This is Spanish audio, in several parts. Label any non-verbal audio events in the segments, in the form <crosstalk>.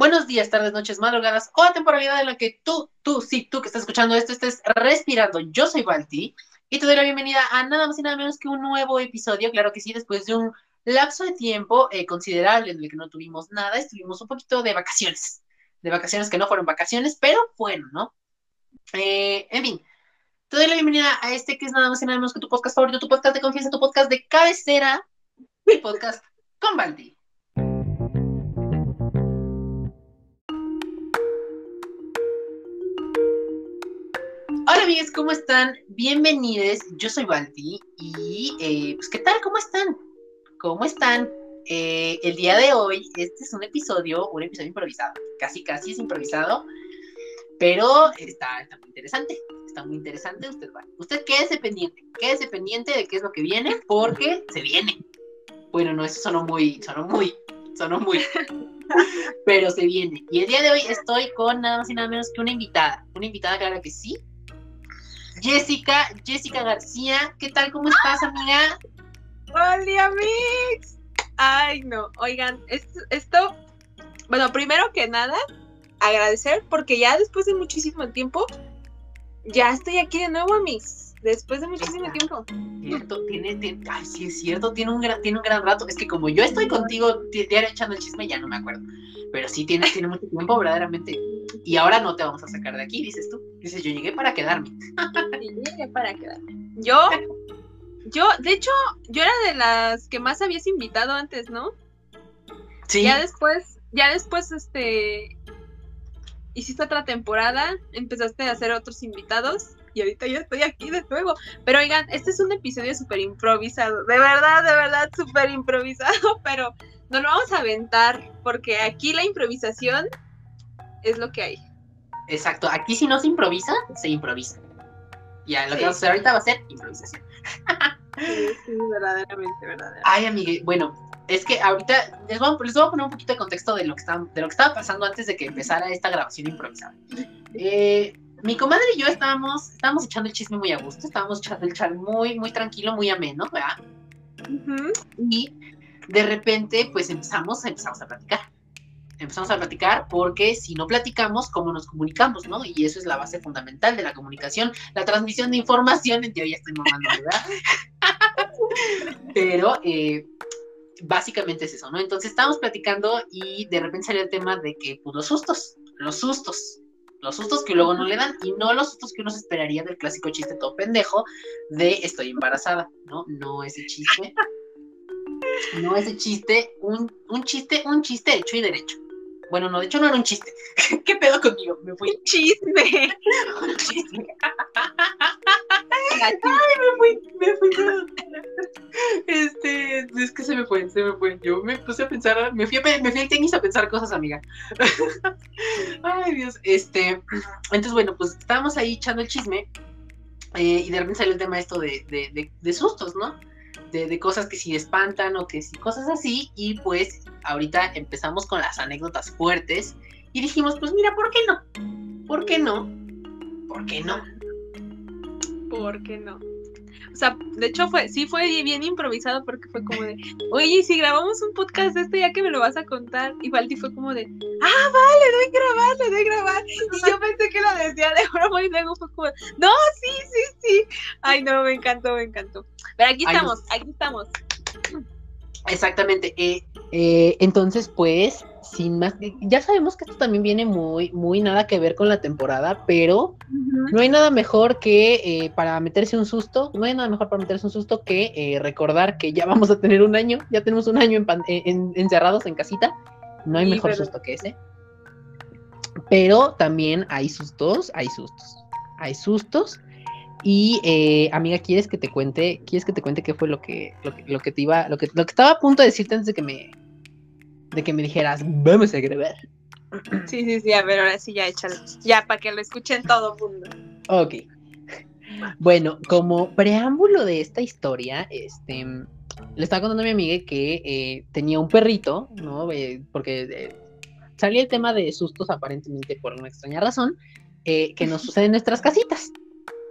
buenos días, tardes, noches, madrugadas o la temporalidad en la que tú, tú, sí, tú que estás escuchando esto, estés respirando. Yo soy Balti y te doy la bienvenida a nada más y nada menos que un nuevo episodio. Claro que sí, después de un lapso de tiempo eh, considerable en el que no tuvimos nada, estuvimos un poquito de vacaciones. De vacaciones que no fueron vacaciones, pero fueron, ¿no? Eh, en fin, te doy la bienvenida a este que es nada más y nada menos que tu podcast favorito, tu podcast de confianza, tu podcast de cabecera, mi podcast con Balti. ¿Cómo están? Bienvenidos, yo soy Balti y eh, pues ¿qué tal? ¿Cómo están? ¿Cómo están? Eh, el día de hoy, este es un episodio, un episodio improvisado, casi casi es improvisado, pero está, está muy interesante, está muy interesante, usted va, usted quédese pendiente, quédese pendiente de qué es lo que viene, porque se viene. Bueno, no, eso sonó muy, sonó muy, sonó muy, <laughs> pero se viene. Y el día de hoy estoy con nada más y nada menos que una invitada, una invitada claro que sí, Jessica, Jessica García. ¿Qué tal? ¿Cómo estás, amiga? Hola, amigos. Ay, no. Oigan, esto, bueno, primero que nada, agradecer porque ya después de muchísimo tiempo, ya estoy aquí de nuevo, amigos. Después de muchísimo tiempo. Cierto, tiene, tiene, ay, sí es cierto, tiene un gran, tiene un gran rato. Es que como yo estoy contigo diario echando el chisme, ya no me acuerdo. Pero sí tiene, tiene mucho tiempo, verdaderamente. Y ahora no te vamos a sacar de aquí, dices tú. Dices, yo llegué para quedarme. llegué para quedarme. Yo, yo, de hecho, yo era de las que más habías invitado antes, ¿no? Sí. Ya después, ya después, este, hiciste otra temporada, empezaste a hacer otros invitados y ahorita ya estoy aquí de nuevo. Pero oigan, este es un episodio súper improvisado, de verdad, de verdad, súper improvisado, <laughs> pero no lo vamos a aventar porque aquí la improvisación es lo que hay. Exacto, aquí si no se improvisa, se improvisa. Ya, lo que vamos a hacer ahorita va a ser improvisación. sí, sí, verdaderamente, verdaderamente. Ay, amigue, bueno, es que ahorita les voy, a, les voy, a, poner un poquito de contexto de lo, que estaba, de lo que estaba pasando antes de que empezara esta grabación improvisada. Eh, mi comadre y yo estábamos, estábamos echando el chisme muy a gusto, estábamos echando el chat muy, muy tranquilo, muy ameno, ¿verdad? Y de repente, pues empezamos, empezamos a platicar empezamos a platicar porque si no platicamos, ¿cómo nos comunicamos, no? Y eso es la base fundamental de la comunicación, la transmisión de información, en teoría estoy mamando, ¿verdad? Pero eh, básicamente es eso, ¿no? Entonces estábamos platicando y de repente salió el tema de que, pues los sustos, los sustos, los sustos que luego no le dan y no los sustos que uno se esperaría del clásico chiste todo pendejo de estoy embarazada, ¿no? No ese chiste. No ese chiste, un, un chiste, un chiste hecho y derecho. Bueno, no, de hecho no era un chiste. <laughs> ¿Qué pedo conmigo? Me fui. Un chisme. <laughs> un chisme. Ay, me fui, me fui. Este, es que se me fue, se me fue. Yo me puse a pensar, me fui, me fui al tenis a pensar cosas, amiga. <laughs> Ay, Dios. Este, entonces, bueno, pues estábamos ahí echando el chisme. Eh, y de repente salió el tema esto de, de, de, de sustos, ¿no? de, cosas que sí espantan o que sí cosas así. Y pues ahorita empezamos con las anécdotas fuertes y dijimos, pues mira, ¿por qué no? ¿Por qué no? ¿Por qué no? ¿Por qué no? O sea, de hecho fue, sí fue bien improvisado porque fue como de, oye, si grabamos un podcast de esto ya que me lo vas a contar. Y Valdi fue como de, ah, vale, doy grabar, le doy grabar. Y yo pensé que lo decía de broma y luego fue como, no, sí, sí, sí. Ay, no, me encantó, me encantó. Pero aquí estamos, aquí estamos. Exactamente. Eh, eh, entonces, pues, sin más, ya sabemos que esto también viene muy, muy nada que ver con la temporada, pero no hay nada mejor que eh, para meterse un susto, no hay nada mejor para meterse un susto que eh, recordar que ya vamos a tener un año, ya tenemos un año en, encerrados en casita, no hay mejor susto que ese. Pero también hay sustos, hay sustos, hay sustos. Y eh, amiga, ¿quieres que te cuente, quieres que te cuente qué fue lo que, lo que, lo que te iba, lo que, lo que estaba a punto de decirte antes de que me, de que me dijeras, vamos a grabar. Sí, sí, sí, a ver, ahora sí ya échalo. Ya, para que lo escuchen todo el mundo. Ok. Bueno, como preámbulo de esta historia, este, le estaba contando a mi amiga que eh, tenía un perrito, ¿no? Eh, porque eh, salía el tema de sustos aparentemente por una extraña razón, que nos sucede en nuestras casitas.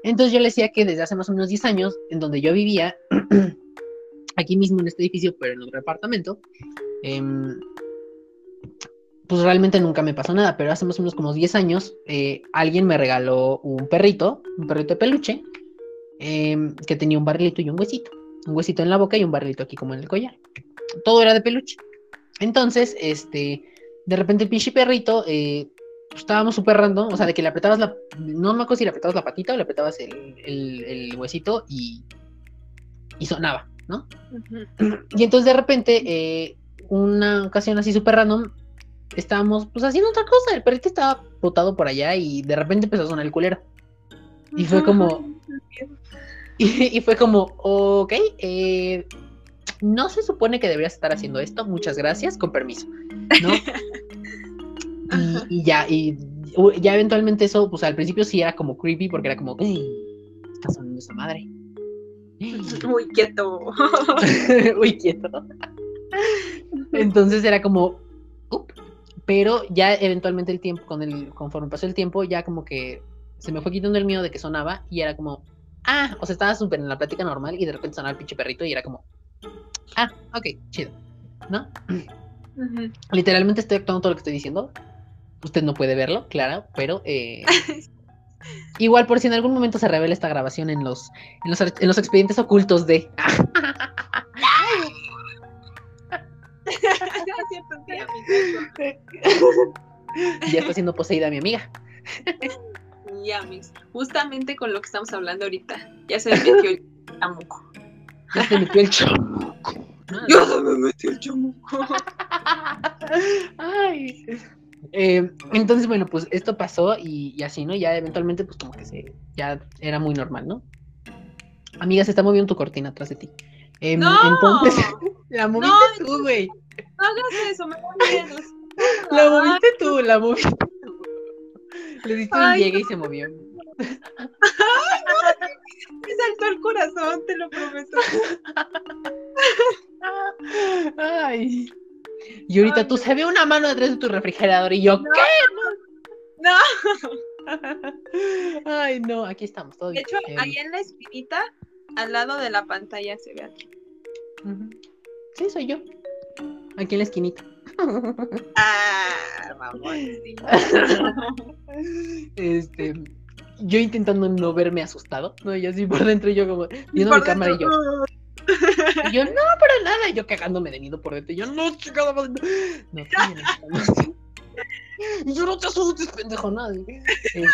Entonces yo le decía que desde hace más o menos 10 años, en donde yo vivía, <clears throat> aquí mismo en este edificio, pero en otro departamento, Em, pues realmente nunca me pasó nada, pero hace más o menos como 10 años, eh, alguien me regaló un perrito, un perrito de peluche, em, que tenía un barrilito y un huesito. Un huesito en la boca y un barrilito aquí como en el collar. Todo era de peluche. Entonces, este, de repente el pinche perrito, eh, pues, estábamos súper random, o sea, de que le apretabas la, no me acuerdo si le apretabas la patita o le apretabas el, el, huesito y, y sonaba, ¿no? Y entonces de repente, eh, una ocasión así súper random, estábamos pues haciendo otra cosa, el perrito estaba botado por allá y de repente empezó a sonar el culero. Y fue como... <laughs> Y, fue como, ok, eh, no se supone que deberías estar haciendo esto, muchas gracias, con permiso, <laughs> ¿no? y, ya, y ya eventualmente eso, pues al principio sí era como creepy porque era como, está sonando esa madre. Muy quieto. <laughs> Muy quieto. <laughs> Entonces era como, pero ya eventualmente el tiempo, con el, conforme pasó el tiempo, ya como que se me fue quitando el miedo de que sonaba y era como, ah, o sea, estaba súper en la plática normal y de repente sonaba el pinche perrito y era como, ah, ok, chido, ¿no? Literalmente estoy actuando todo lo que estoy diciendo. Usted no puede verlo, claro, pero eh, <laughs> igual por si en algún momento se revela esta grabación en los, en los, en los expedientes ocultos de... <laughs> <laughs> ya está siendo poseída mi amiga. Ya, mis. Justamente con lo que estamos hablando ahorita. Ya se metió el chamuco. Ya se metió el chamuco. Ya se me metió el chamuco. Ay. Eh, entonces, bueno, pues esto pasó y, así, ¿no? Ya eventualmente, pues como que se, ya era muy normal, ¿no? Amiga, se está moviendo tu cortina atrás de ti. Em, no. Entonces, la moviste tú, güey. No hagas eso, me voy La moviste tú, la moviste tú. Le diste un llegue y se movió. Ay, no, me saltó el corazón, te lo prometo. Ay. Y ahorita tú se ve una mano detrás de tu refrigerador y yo, ¿qué? No. Ay, no, aquí estamos, todo De hecho, ahí en la esquinita, al lado de la pantalla se ve aquí. Sí, soy yo. Aquí en la esquinita. <laughs> Ah, este, yo intentando no verme asustado, ¿no? Y así por dentro yo como viendo mi cámara y yo. Y yo, no, para nada. Y yo cagándome de miedo por dentro. Y yo, no, chingada No, no, yo no te asustes, pendejo, nadie. Este...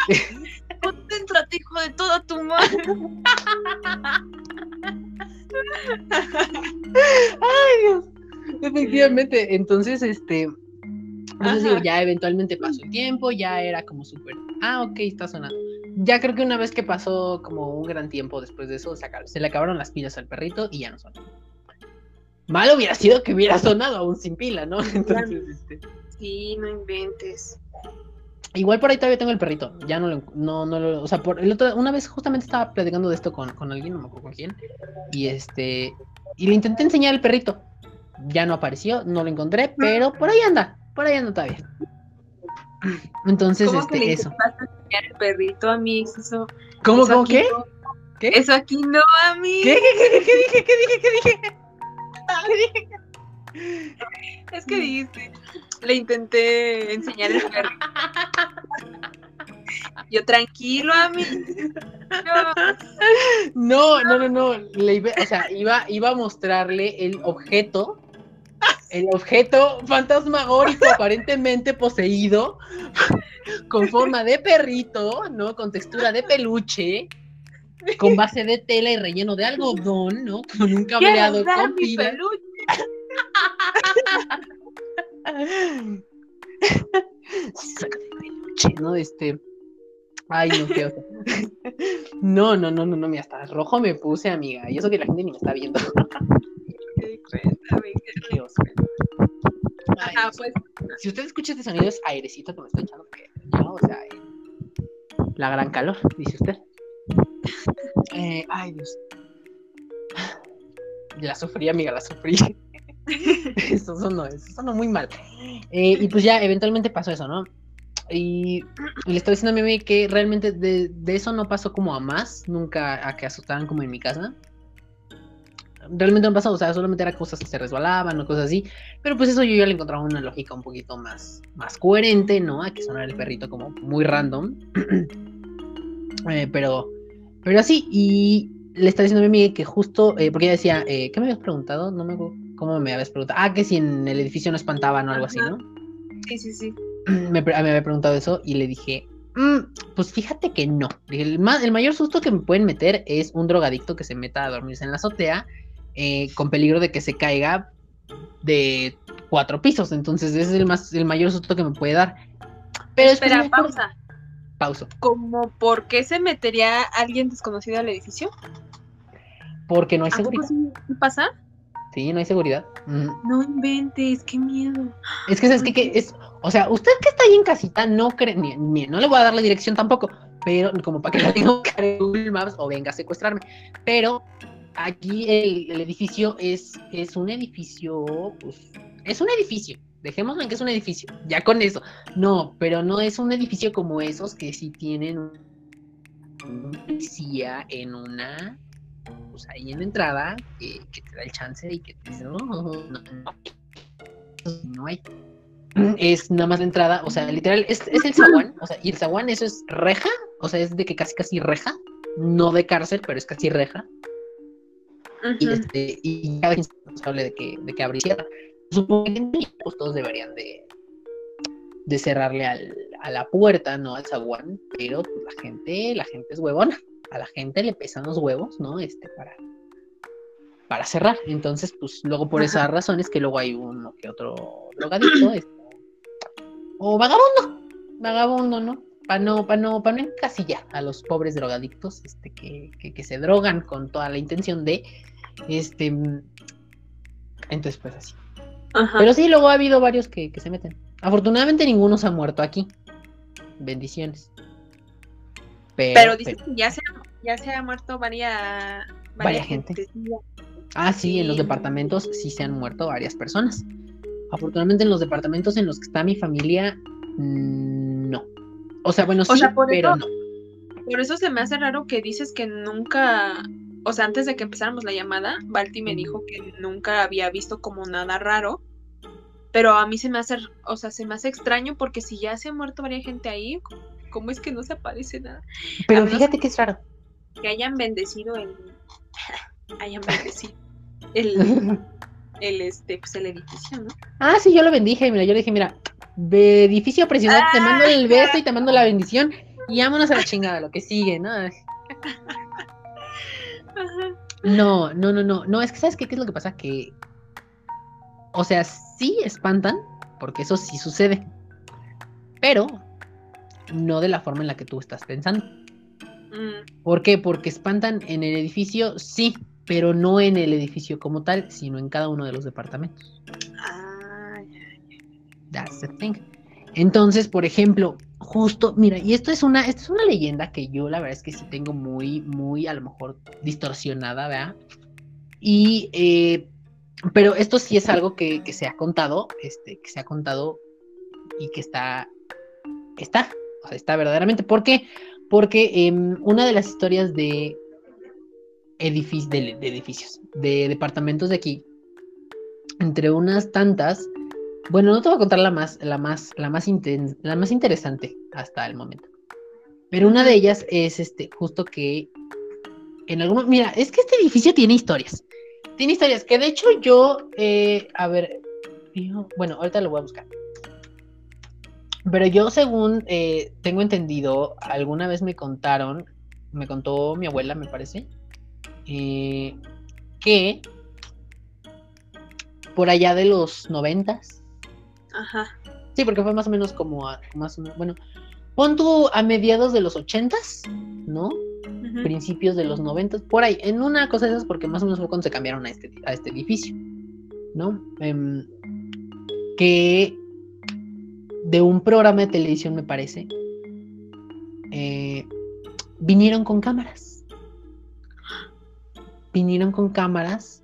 Concéntrate, hijo de toda tu madre. <laughs> Ay, Dios. Efectivamente, entonces, este, entonces digo, ya eventualmente pasó el tiempo, ya era como súper, ah, ok, está sonando. Ya creo que una vez que pasó como un gran tiempo después de eso, se, le acabaron las pilas al perrito y ya no sonó. Mal hubiera sido que hubiera sonado aún sin pila, ¿no? <laughs> Entonces, este... Sí, no inventes. Igual por ahí todavía tengo el perrito. Ya no lo, no, no lo, o sea, por el otro, una vez justamente estaba platicando de esto con, con alguien, no me acuerdo con quién, y este, y le intenté enseñar el perrito ya no apareció, no lo encontré, pero por ahí anda, por ahí anda todavía. Entonces, este, eso. el perrito a mí, eso. ¿Cómo, cómo, qué? ¿Qué? Eso aquí no, a mí. ¿Qué, qué, qué, qué dije? ¿Qué dije? ¿Qué dije? ¿Qué dije? <laughs> Es que dijiste, le intenté enseñar el perrito. Yo tranquilo a mí. No, no, no, no. Le iba, o sea, iba, iba a mostrarle el objeto el objeto fantasmagórico aparentemente poseído con forma de perrito, ¿no? Con textura de peluche, con base de tela y relleno de algodón, ¿no? Con un cableado con peluche, ¿no? Este. Ay, no, qué No, no, no, no, no, mira, hasta rojo me puse, amiga. Y eso que la gente ni me está viendo. pues. Si usted escucha este sonido es airecito que me estoy echando, porque no, o sea, eh, la gran calor, dice usted. Eh, ay, Dios. La sufrí, amiga, la sufrí. <laughs> eso sonó, eso sonó muy mal. Eh, y pues ya, eventualmente pasó eso, ¿no? Y, le estoy diciendo a mi amiga que realmente de, de, eso no pasó como a más, nunca a que asustaran como en mi casa. realmente no pasó, o sea, solamente eran cosas que se resbalaban o cosas así, pero pues eso yo ya le encontraba una lógica un poquito más, más coherente, ¿no? A que sonara el perrito como muy random. <clears throat> Eh, pero, pero así, y le está diciendo a mi amiga que justo, eh, porque ella decía, ¿qué me habías preguntado? No me ¿cómo me habías preguntado? Ah, que si en el edificio no espantaban o algo así, ¿no? Sí, sí, sí. <clears throat> Me, me había preguntado eso y le dije, mm, pues fíjate que no. El, el mayor susto que me pueden meter es un drogadicto que se meta a dormirse en la azotea eh, con peligro de que se caiga de cuatro pisos. Entonces, ese es el, más, el mayor susto que me puede dar. Pero Espera, pausa. Pausa. ¿Cómo por qué se metería alguien desconocido al edificio? Porque no hay seguridad. ¿Qué pasa? Sí, no hay seguridad. No inventes, qué miedo. Es que, ¿sabes qué? es, o sea, usted que está ahí en casita, no cree, ni, no le voy a dar la dirección tampoco, pero como para que la tenga en Google Maps o venga a secuestrarme. Pero aquí el, edificio es, es un edificio, pues, es un edificio. Dejémoslo en que es un edificio, ya con eso. No, pero no es un edificio como esos que sí tienen un policía en una, pues ahí en la entrada, que, te da el chance y que te dice, no, no, no, no hay. <clears throat> Es nada más la entrada, o sea, literal, es, es el zaguán, o sea, y el zaguán eso es reja, o sea, es de que casi casi reja, no de cárcel, pero es casi reja y, este, y cada vez responsable de que, de que abre Supongo que pues, todos deberían de, de cerrarle al, a la puerta, ¿no? Al zaguán, pero pues, la gente, la gente es huevona. A la gente le pesan los huevos, ¿no? Este, para, para cerrar. Entonces, pues luego por esas razones que luego hay uno que otro drogadito, este, o vagabundo, vagabundo, ¿no? Para no, para no, para no encasillar a los pobres drogadictos, este, que, que, que se drogan con toda la intención de este. Entonces, pues así. Pero sí, luego ha habido varios que, se meten. Afortunadamente ninguno se ha muerto aquí. Bendiciones. Pero, dice que ya se, ya se ha muerto varias, varias gente. Ah, sí, en los departamentos sí se han muerto varias personas. Afortunadamente en los departamentos en los que está mi familia, mm, no. O sea, bueno, sí, pero no. Por eso se me hace raro que dices que nunca o sea, antes de que empezáramos la llamada, Balti me dijo que nunca había visto como nada raro, pero a mí se me hace, o sea, se me hace extraño porque si ya se ha muerto varias gente ahí, ¿cómo es que no se aparece nada? Pero fíjate que es raro. Que hayan bendecido el, <laughs> hayan bendecido el, <laughs> el, este, pues el edificio, ¿no? Ah, sí, yo lo bendije, mira, yo le dije, mira, edificio precioso, te mando el beso y te mando la bendición y vámonos a la chingada, lo que sigue, ¿no? No, no, no, no. No, es que ¿sabes qué, qué es lo que pasa? Que. O sea, sí espantan, porque eso sí sucede. Pero no de la forma en la que tú estás pensando. Mm. ¿Por qué? Porque espantan en el edificio, sí, pero no en el edificio como tal, sino en cada uno de los departamentos. Ah, That's the thing. Entonces, por ejemplo, justo, mira, y esto es una, esto es una leyenda que yo la verdad es que sí tengo muy, muy a lo mejor distorsionada, ¿verdad? Y, eh, pero esto sí es algo que, se ha contado, este, que se ha contado y que está, está, está verdaderamente. ¿Por qué? Porque em, una de las historias de, edificios, de, edificios, de departamentos de aquí, entre unas tantas, bueno, no te voy a contar la más, la más, la más, la más interesante hasta el momento. Pero una de ellas es este, justo que en algunos. Mira, es que este edificio tiene historias. Tiene historias que de hecho yo. Eh, a ver. bueno, ahorita lo voy a buscar. Pero yo, según eh, tengo entendido, alguna vez me contaron, me contó mi abuela, me parece, eh, que por allá de los noventas, Ajá. Sí, porque fue más o menos como a, más o menos, bueno, pon tú a mediados de los ochentas, ¿no? Principios de los noventas, por ahí, en una cosa de esas, porque más o menos fue cuando se cambiaron a este, a este edificio, ¿no? Em, que de un programa de televisión, me parece, eh, vinieron con cámaras. Vinieron con cámaras,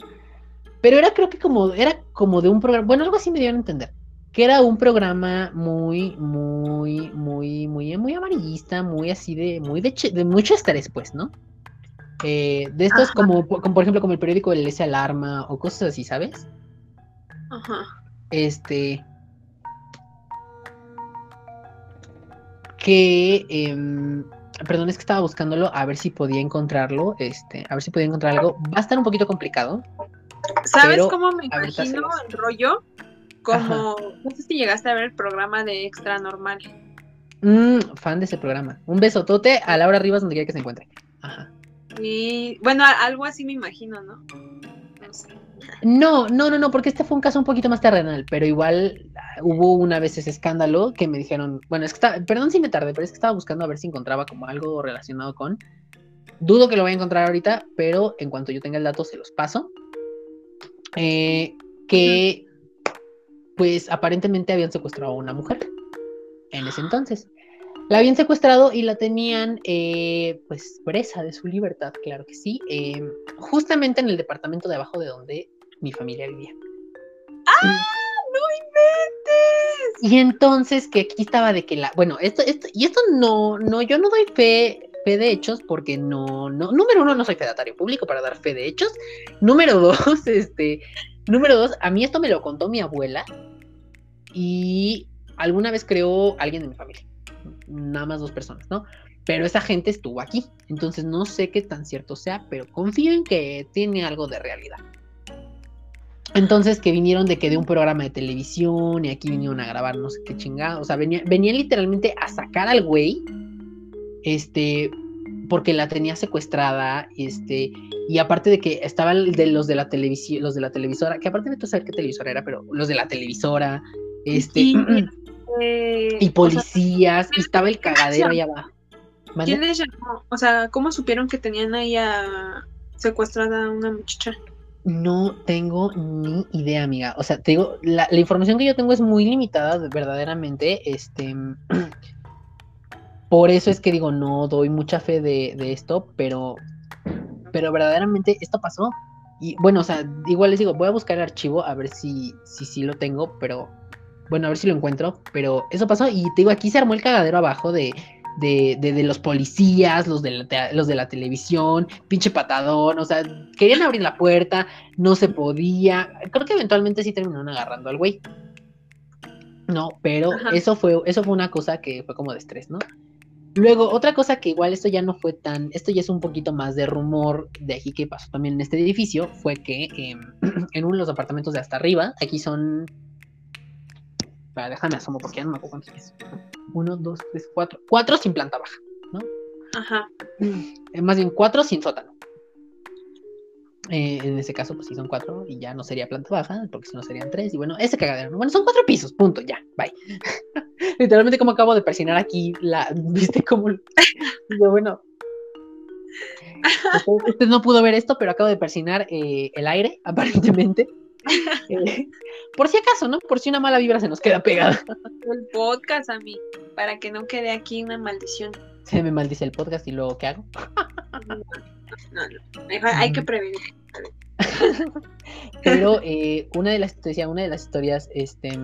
pero era creo que como, era como de un programa, bueno, algo así me dieron a entender que era un programa muy, muy, muy, muy, muy amarillista, muy así de, muy de, de mucho estrés, pues, ¿no? Eh, de estos como, como, por ejemplo, como el periódico El S Alarma o cosas así, ¿sabes? Ajá. Este. Que. Em, perdón, es que estaba buscándolo a ver si podía encontrarlo. Este, a ver si podía encontrar algo. Va a estar un poquito complicado. ¿Sabes cómo me imagino el rollo? Como, no sé si llegaste a ver el programa de Extra Normal. Mm, fan de ese programa. Un besotote a Laura Rivas donde quiera que se encuentre. Ajá. Y bueno, algo así me imagino, ¿no? No, no, no, no, porque este fue un caso un poquito más terrenal, pero igual ah, hubo una vez ese escándalo que me dijeron, bueno, es que estaba, perdón si me tardé, pero es que estaba buscando a ver si encontraba como algo relacionado con. Dudo que lo voy a encontrar ahorita, pero en cuanto yo tenga el dato se los paso. Eh, que pues aparentemente habían secuestrado a una mujer en ese entonces. La habían secuestrado y la tenían eh, pues presa de su libertad, claro que sí, em, justamente en el departamento de abajo de donde mi familia vivía. ¡Ah! ¡No inventes! Y entonces que aquí estaba de que la, bueno, esto, esto, y esto no, no, yo no doy fe, fe de hechos porque no, no, número uno, no soy fedatario público para dar fe de hechos. Número dos, <laughs> este, número dos, a mí esto me lo contó mi abuela y alguna vez creó alguien de mi familia. Nada más dos personas, ¿no? Pero esa gente estuvo aquí. Entonces no sé qué tan cierto sea, pero confío en que tiene algo de realidad. Entonces que vinieron de que de un programa de televisión y aquí vinieron a grabar no sé qué chingada. O sea, venían literalmente a sacar al güey. Este, porque la tenía secuestrada, este, y aparte de que estaban de los de la televisión, los de la televisora, que aparte de tú saber qué televisora era, pero los de la televisora, este, y, eh, policías, y estaba el cagadero allá abajo. ¿Quién les llamó? O sea, ¿cómo supieron que tenían ahí a secuestrada a una muchacha? No tengo ni idea, amiga. O sea, te digo, la, información que yo tengo es muy limitada, verdaderamente. Este, <clears throat> Por eso es que digo, no doy mucha fe de, esto, pero, pero verdaderamente esto pasó. Y bueno, o sea, igual les digo, voy a buscar el archivo a ver si sí si, lo tengo, pero bueno, a ver si lo encuentro. Pero eso pasó y te digo, aquí se armó el cagadero abajo de, de, de, los policías, los de, la, los de la televisión, pinche patadón, o sea, querían abrir la puerta, no se podía. Creo que eventualmente sí terminaron agarrando al güey. No, pero eso fue, eso fue una cosa que fue como de estrés, ¿no? Luego, otra cosa que igual esto ya no fue tan, esto ya es un poquito más de rumor de aquí que pasó también en este edificio, fue que em, <clears throat> en uno de los apartamentos de hasta arriba, aquí son, para, déjame asomo porque ya no me acuerdo cuántos es. Uno, dos, tres, cuatro, cuatro sin planta baja, ¿no? Ajá. Eh, más bien cuatro sin sótano. Eh, en ese caso, pues sí son cuatro y ya no sería planta baja, porque si no serían tres. Y bueno, ese cagadero. Bueno, son cuatro pisos, punto, ya, bye. <laughs> Literalmente como acabo de presionar aquí la, <laughs> viste como <laughs> bueno. Usted no pudo ver esto, pero acabo de persinar eh, el aire, aparentemente. Eh, por si acaso, ¿no? Por si una mala vibra se nos queda pegada. El podcast a mí, para que no quede aquí una maldición. Se me maldice el podcast y luego ¿qué hago? No, no, hay que prevenir. Pero eh, una de las decía, una de las historias, este,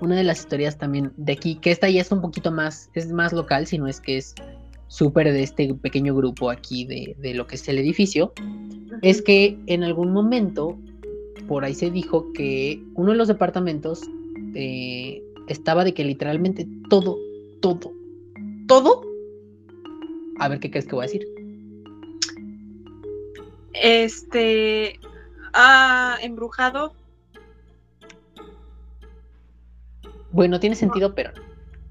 una de las historias también de aquí, que esta ya es un poquito más, es más local, sino es que es súper de este pequeño grupo aquí de, lo que es el edificio, es que en algún momento por ahí se dijo que uno de los departamentos eh, estaba de que literalmente todo, todo, todo, a ver qué crees que voy a decir, este. Ah, embrujado. Bueno, tiene sentido, pero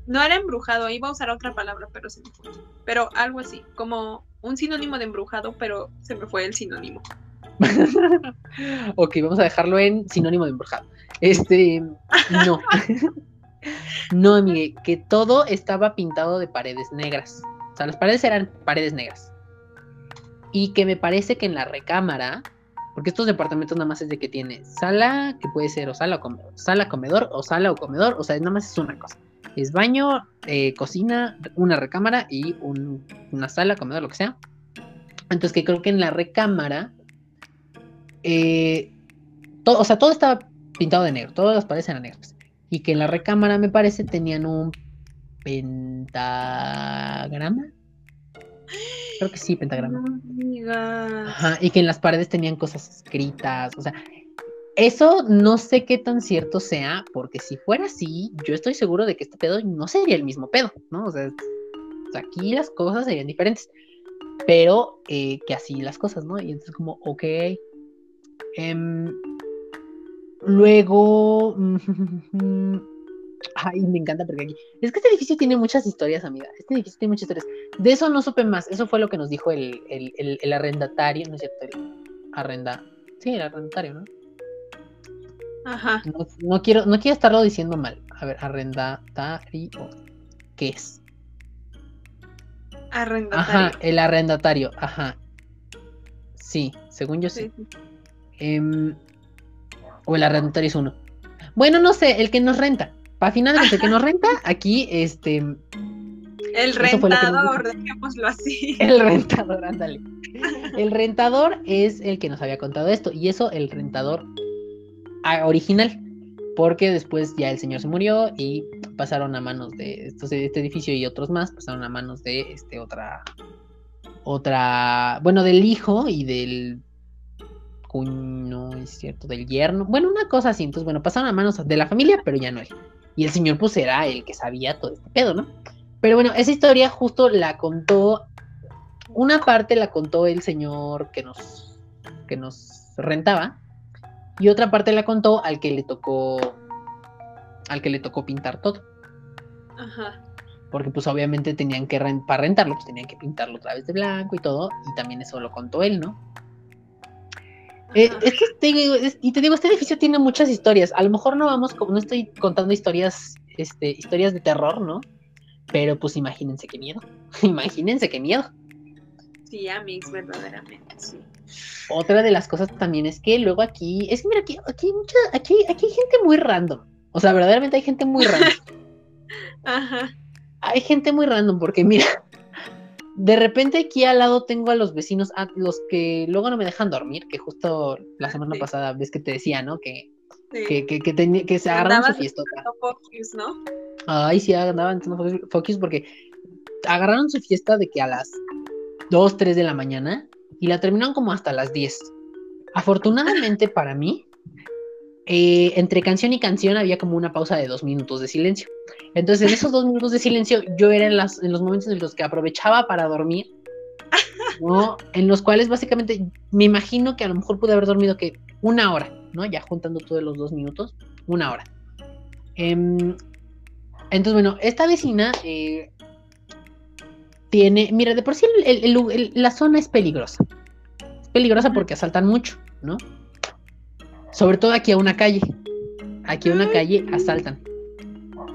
no. era embrujado, iba a usar otra palabra, pero se me fue. Pero algo así, como un sinónimo de embrujado, pero se me fue el sinónimo. <laughs> ok, vamos a dejarlo en sinónimo de embrujado. Este, no. <laughs> no, amigue, que todo estaba pintado de paredes negras. O sea, las paredes eran paredes negras. Y que me parece que en la recámara, porque estos departamentos nada más es de que tiene sala, que puede ser o sala o comedor, sala, comedor o sala o comedor, o sea, nada más es una cosa. Es baño, eh, cocina, una recámara y una sala, comedor, lo que sea. Entonces que creo que en la recámara, eh, todo, o sea, todo estaba pintado de negro, todas las paredes eran negras. Y que en la recámara, me parece, tenían un pentagrama creo que sí, pentagrama. Ajá, y que en las paredes tenían cosas escritas, o sea, eso no sé qué tan cierto sea, porque si fuera así, yo estoy seguro de que este pedo no sería el mismo pedo, ¿no? O sea, aquí las cosas serían diferentes, pero eh, que así las cosas, ¿no? Y entonces como, ok. Em, luego... <laughs> Ay, me encanta porque aquí. Es que este edificio tiene muchas historias, amiga. Este edificio tiene muchas historias. De eso no supe más. Eso fue lo que nos dijo el, el arrendatario, ¿no es cierto? El arrenda. Sí, el arrendatario, ¿no? Ajá. No, quiero, no quiero estarlo diciendo mal. A ver, arrendatario. ¿Qué es? Arrendatario. Ajá, el arrendatario. Ajá. Sí, según yo sí. Em, o el arrendatario es uno. Bueno, no sé, el que nos renta. Para final, el que nos renta, <laughs> aquí, este. El rentador, dejémoslo así. El rentador, ándale. El rentador es el que nos había contado esto. Y eso, el rentador original, porque después ya el señor se murió y pasaron a manos de este edificio y otros más, pasaron a manos de este otra, otra, bueno, del hijo y del cuño, es cierto, del yerno, bueno, una cosa así, entonces, bueno, pasaron a manos de la familia, pero ya no él. Y el señor pues era el que sabía todo este pedo, ¿no? Pero bueno, esa historia justo la contó, una parte la contó el señor que nos, que nos rentaba, y otra parte la contó al que le tocó al que le tocó pintar todo. Ajá. Porque pues obviamente tenían que para rentarlo, pues tenían que pintarlo otra vez de blanco y todo, y también eso lo contó él, ¿no? Eh, es que te digo, y te digo, este edificio tiene muchas historias. A lo mejor no vamos, como no estoy contando historias, este, historias de terror, ¿no? Pero pues imagínense qué miedo. <laughs> imagínense qué miedo. Sí, Amix, verdaderamente, sí. Otra de las cosas también es que luego aquí, es que mira, aquí, aquí, hay mucha, aquí, aquí hay gente muy random. O sea, verdaderamente hay gente muy random. <laughs> Ajá. Hay gente muy random porque mira, de repente aquí al lado tengo a los vecinos, a los que luego no me dejan dormir, que justo la semana pasada ves que te decía, ¿no? Que, que, que, que, que se agarran su. Focus, ¿no? Ay, sí, andaban focus porque agarraron su fiesta de que a las 2, 3 de la mañana y la terminaron como hasta las 10. Afortunadamente para mí, eh, entre canción y canción había como una pausa de dos minutos de silencio. Entonces, en esos dos minutos de silencio, yo era en, las, en los momentos en los que aprovechaba para dormir, ¿no? En los cuales básicamente me imagino que a lo mejor pude haber dormido que una hora, ¿no? Ya juntando todos los dos minutos, una hora. Em, entonces, bueno, esta vecina eh, tiene, mira, de por sí la zona es peligrosa. Es peligrosa porque asaltan mucho, ¿no? Sobre todo aquí a una calle. Aquí a una calle asaltan.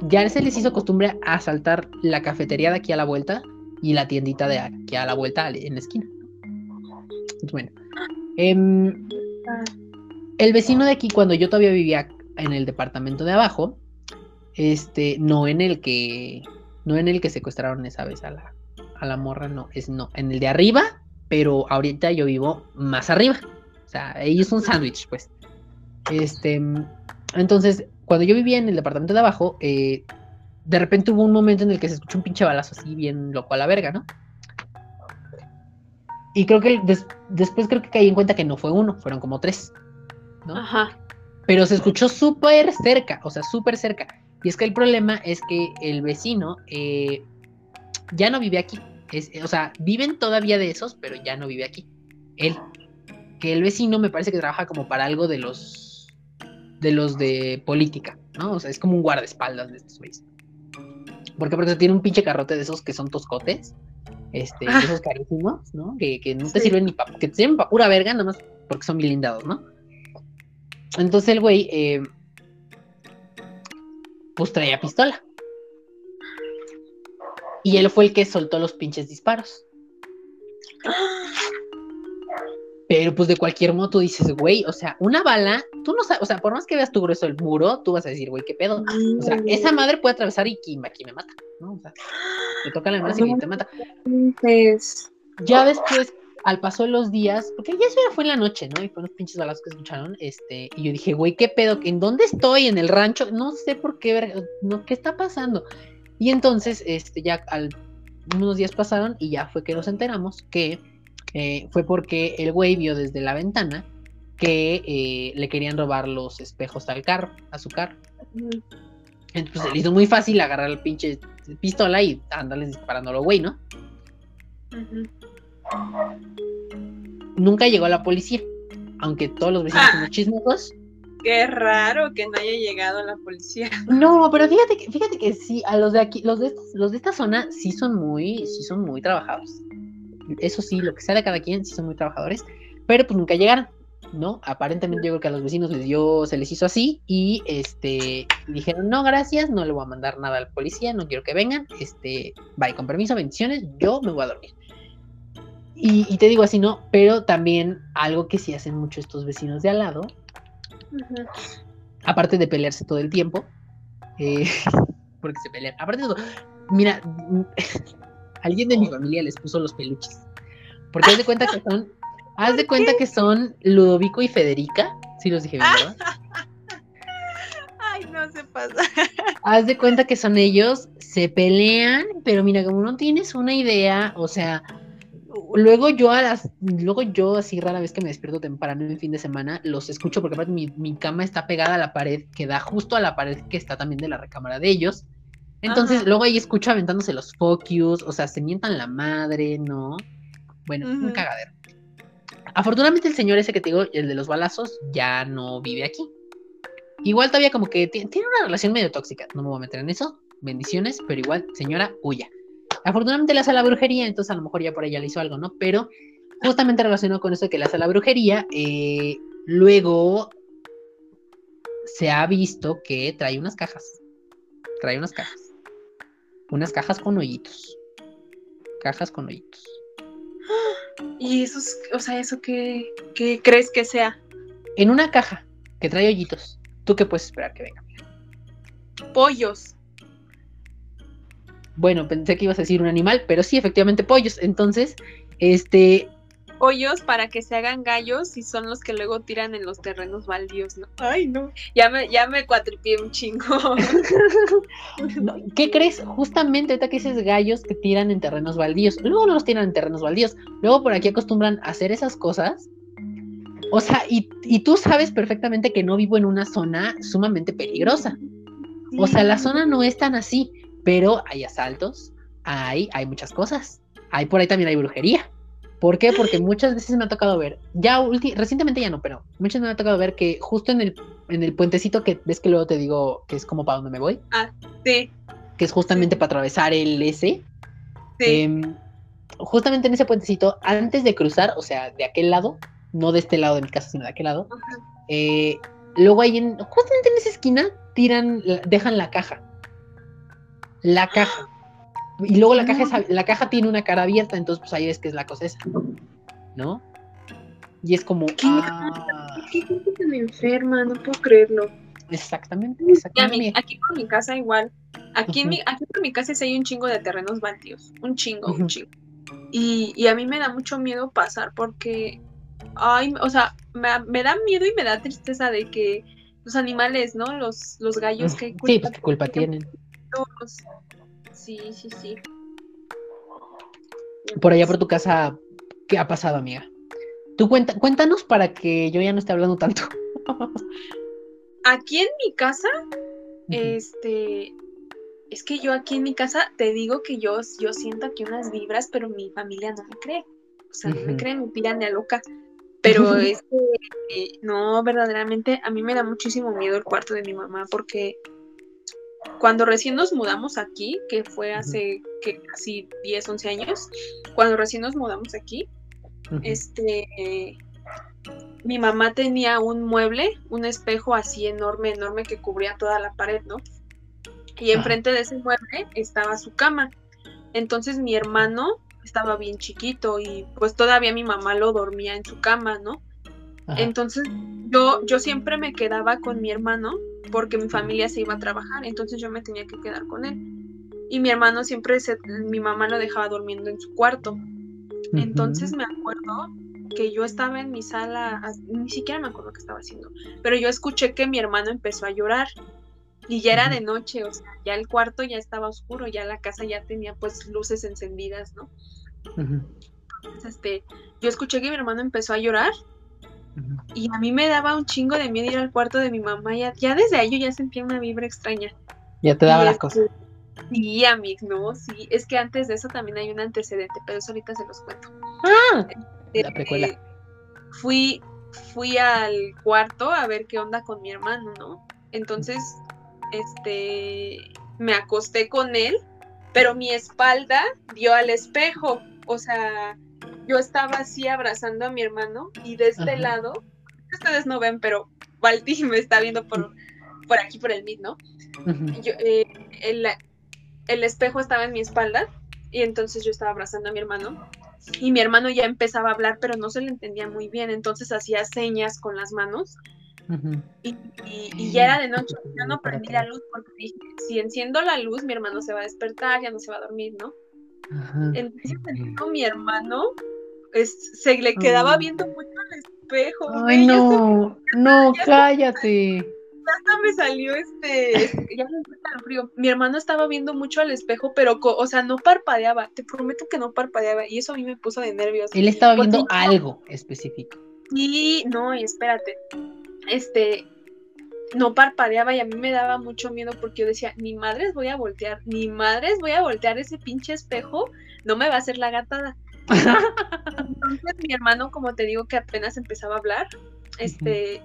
Ya se les hizo costumbre asaltar la cafetería de aquí a la vuelta y la tiendita de aquí a la vuelta en la esquina. Bueno. Em, el vecino de aquí, cuando yo todavía vivía en el departamento de abajo, este, no en el que, no en el que secuestraron esa vez a la, a la morra no, es no, en el de arriba, pero ahorita yo vivo más arriba. O sea, ahí es un sándwich, pues. Este, entonces, cuando yo vivía en el departamento de abajo, eh, de repente hubo un momento en el que se escuchó un pinche balazo así, bien loco a la verga, ¿no? Y creo que después creo que caí en cuenta que no fue uno, fueron como tres, ¿no? Ajá. Pero se escuchó súper cerca, o sea, súper cerca. Y es que el problema es que el vecino eh, ya no vive aquí. Es, o sea, viven todavía de esos, pero ya no vive aquí. Él. Que el vecino me parece que trabaja como para algo de los. De los de política, ¿no? O sea, es como un guardaespaldas de estos güeyes. ¿Por qué? Porque tiene un pinche carrote de esos que son toscotes. Este, de esos carísimos, ¿no? Que, no te sirven ni para. que te sirven para pura verga, nada más porque son blindados, ¿no? Entonces el güey. Eh, pues traía pistola. Y él fue el que soltó los pinches disparos. <gasps> Pero pues de cualquier modo tú dices, güey, o sea, una bala, tú no sabes, o sea, por más que veas tu grueso el muro, tú vas a decir, güey, ¿qué pedo? O sea, esa madre puede atravesar y aquí, me mata, ¿no? O sea, te toca la mano y te mata. Ya después, al paso de los días, porque ya eso ya fue en la noche, ¿no? Y fueron los pinches balazos que escucharon, este, y yo dije, güey, ¿qué pedo? ¿En dónde estoy? ¿En el rancho? No sé por qué, no, ¿qué está pasando? Y entonces, este, ya al unos días pasaron y ya fue que nos enteramos que eh, fue porque el güey vio desde la ventana que eh, le querían robar los espejos al carro, a su carro. Entonces se le hizo muy fácil agarrar el pinche pistola y andarles disparando a lo güey, ¿no? Nunca llegó la policía, aunque todos los vecinos son chismosos. Qué raro que no haya llegado la policía. No, pero fíjate que, fíjate que sí, a los de aquí, los de, los de esta zona sí son muy, sí son muy trabajados. Eso sí, lo que sea de cada quien, sí son muy trabajadores, pero pues nunca llegaron. ¿No? Aparentemente yo creo que a los vecinos les dio, se les hizo así y este dijeron, no, gracias, no le voy a mandar nada al policía, no quiero que vengan, este, bye, con permiso, bendiciones, yo me voy a dormir. Y, te digo así, ¿no? Pero también algo que sí hacen mucho estos vecinos de al lado, aparte de pelearse todo el tiempo, eh, <laughs> porque se pelean, aparte de eso, mira, <laughs> alguien de mi familia les puso los peluches, porque haz de cuenta que son Haz de cuenta que son Ludovico y Federica. Sí los dije bien, ¿verdad? <laughs> Ay, no se pasa. Haz de cuenta que son ellos, se pelean, pero mira, como no tienes una idea, o sea, luego yo a las, luego yo así rara vez que me despierto temprano en el fin de semana, los escucho porque aparte mi, mi, cama está pegada a la pared, que da justo a la pared que está también de la recámara de ellos. Entonces, luego ahí escucho aventándose los focus, o sea, se mientan la madre, ¿no? Bueno, un cagadero. Afortunadamente el señor ese que te digo, el de los balazos, ya no vive aquí. Igual todavía como que tiene una relación medio tóxica, no me voy a meter en eso, bendiciones, pero igual, señora, huya. Afortunadamente le hace la brujería, entonces a lo mejor ya por ella le hizo algo, ¿no? Pero justamente relacionado con eso de que le hace la brujería, eh, luego se ha visto que trae unas cajas. Trae unas cajas. Unas cajas con hoyitos. Cajas con hoyitos. ¿Y eso, o sea, eso qué, crees que sea? En una caja que trae hoyitos. ¿Tú qué puedes esperar que venga? Pollos. Bueno, pensé que ibas a decir un animal, pero sí, efectivamente pollos. Entonces, este, hoyos para que se hagan gallos y son los que luego tiran en los terrenos baldíos, ¿no? Ay, no. Ya me, ya me cuatripié un chingo. <laughs> ¿Qué crees? Justamente ahorita que dices gallos que tiran en terrenos baldíos. Luego no los tiran en terrenos baldíos. Luego por aquí acostumbran a hacer esas cosas. O sea, y, y tú sabes perfectamente que no vivo en una zona sumamente peligrosa. O sea, la zona no es tan así, pero hay asaltos, hay, hay muchas cosas. Hay por ahí también hay brujería. ¿Por qué? Porque muchas veces me ha tocado ver, ya recientemente ya no, pero muchas veces me ha tocado ver que justo en el, en el puentecito que ves que luego te digo que es como para donde me voy. Ah, sí. Que es justamente para atravesar el S. Sí. Em, justamente en ese puentecito, antes de cruzar, o sea, de aquel lado, no de este lado de mi casa, sino de aquel lado, eh, luego ahí en, justamente en esa esquina, tiran, dejan la caja. La caja. Y luego la caja, ah. la caja tiene una cara abierta, entonces pues ahí ves que es la cosa esa, ¿no? Y es como... ¿Qué, ah, ¿Qué gente me enferma? No puedo creerlo. Exactamente, exactamente. aquí por mi casa igual. Aquí, en mi, aquí por mi casa sí hay un chingo de terrenos baldíos. Un chingo, un chingo. Y, y, a mí me da mucho miedo pasar porque... Ay, o sea, me, me, da miedo y me da tristeza de que los animales, ¿no? Los, los gallos que... Sí, pues qué culpa tienen. Todos, Sí, sí, sí. Por allá por tu casa, ¿qué ha pasado, amiga? Tú cuenta, cuéntanos para que yo ya no esté hablando tanto. <laughs> aquí en mi casa, este, es que yo aquí en mi casa te digo que yo, yo siento aquí unas vibras, pero mi familia no me cree. O sea, no me creen, me tiran de loca. Pero <laughs> es que, eh, no, verdaderamente, a mí me da muchísimo miedo el cuarto de mi mamá porque cuando recién nos mudamos aquí, que fue hace que casi 10, 11 años, cuando recién nos mudamos aquí, este, mi mamá tenía un mueble, un espejo así enorme, enorme que cubría toda la pared, ¿no? Y enfrente de ese mueble estaba su cama. Entonces mi hermano estaba bien chiquito y pues todavía mi mamá lo dormía en su cama, ¿no? Entonces yo, yo siempre me quedaba con mi hermano porque mi familia se iba a trabajar, entonces yo me tenía que quedar con él. Y mi hermano siempre, se, mi mamá lo dejaba durmiendo en su cuarto. Entonces me acuerdo que yo estaba en mi sala, ni siquiera me acuerdo qué estaba haciendo, pero yo escuché que mi hermano empezó a llorar. Y ya era de noche, o sea, ya el cuarto ya estaba oscuro, ya la casa ya tenía pues luces encendidas, ¿no? este, yo escuché que mi hermano empezó a llorar y a mí me daba un chingo de miedo ir al cuarto de mi mamá. Ya, ya desde ahí yo ya sentía una vibra extraña. Ya te daba las cosas. Sí, amig, no, sí. Es que antes de eso también hay un antecedente, pero eso ahorita se los cuento. Ah, este, la precuela. fui, fui al cuarto a ver qué onda con mi hermano, ¿no? Entonces, este, me acosté con él, pero mi espalda dio al espejo. O sea, yo estaba así abrazando a mi hermano y de este lado, ustedes no ven, pero Balti me está viendo por, por aquí, por el mid, ¿no? Eh, el, espejo estaba en mi espalda y entonces yo estaba abrazando a mi hermano y mi hermano ya empezaba a hablar, pero no se le entendía muy bien, entonces hacía señas con las manos. y, ya era de noche, yo no prendí la luz porque dije, si enciendo la luz, mi hermano se va a despertar, ya no se va a dormir, ¿no? Entonces mi hermano se le quedaba viendo mucho al espejo. Ay, no, no, cállate. Hasta me salió este, ya me el frío. Mi hermano estaba viendo mucho al espejo, pero, o sea, no parpadeaba. Te prometo que no parpadeaba. Y eso a mí me puso de nervios. Él estaba viendo algo específico. Y no, y espérate. Este, no parpadeaba y a mí me daba mucho miedo porque yo decía, ni madres voy a voltear, ni madres voy a voltear ese pinche espejo, no me va a hacer la gatada. Entonces mi hermano, como te digo que apenas empezaba a hablar, este,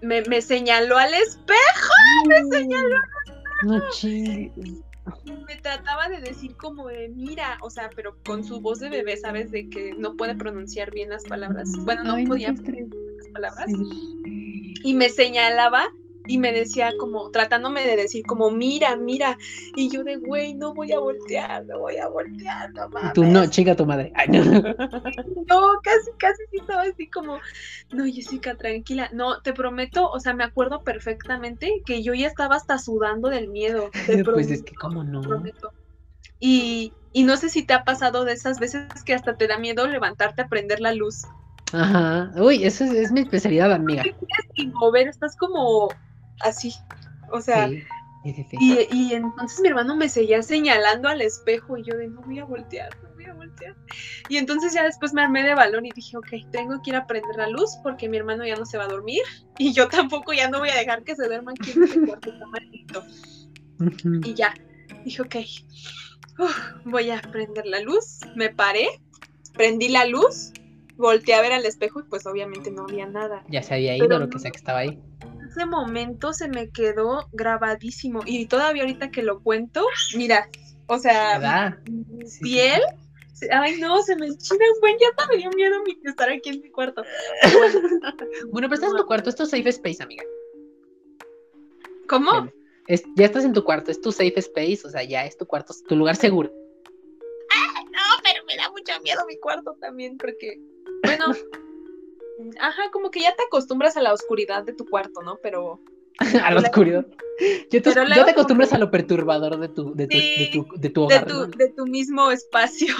me, me, señaló al espejo, me señaló al espejo. me trataba de decir como de mira, o sea, pero con su voz de bebé, ¿sabes? De que no puede pronunciar bien las palabras. Bueno, no podía pronunciar las palabras. Y me señalaba y me decía como, tratándome de decir como, mira, mira, y yo de, güey, no voy a voltear, no voy a voltear, no mames. Tú no, chica tu madre. <laughs> no. casi, casi sí estaba así como, no, Jessica, tranquila, no, te prometo, o sea, me acuerdo perfectamente que yo ya estaba hasta sudando del miedo. pues es que, ¿cómo no? Y, y no sé si te ha pasado de esas veces que hasta te da miedo levantarte a prender la luz. Ajá, uy, eso es, es mi especialidad, amiga. Y mover, estás como así. O sea, Y, entonces mi hermano me seguía señalando al espejo y yo de no voy a voltear, no voy a voltear. Y entonces ya después me armé de balón y dije, ok, tengo que ir a prender la luz porque mi hermano ya no se va a dormir y yo tampoco ya no voy a dejar que se duerma aquí en este cuarto maldito. Y ya, dije, ok, voy a prender la luz, me paré, prendí la luz, volteé a ver al espejo y pues obviamente no había nada. Ya se había ido lo que sea que estaba ahí ese momento se me quedó grabadísimo. Y todavía ahorita que lo cuento, mira, o sea, piel. Ay, no, se me enchina un buen. Ya me dio miedo estar aquí en mi cuarto. <laughs> bueno, pero estás en tu cuarto, esto es safe space, amiga. ¿Cómo? ya estás en tu cuarto, es tu safe space, o sea, ya es tu cuarto, tu lugar seguro. Ah, no, pero me da mucho miedo mi cuarto también, porque, bueno, <laughs> Ajá, como que ya te acostumbras a la oscuridad de tu cuarto, ¿no? Pero. <laughs> a la oscuridad. Ya te, te acostumbras a lo perturbador de tu, de tu, de tu, de tu hogar. De tu, mismo espacio.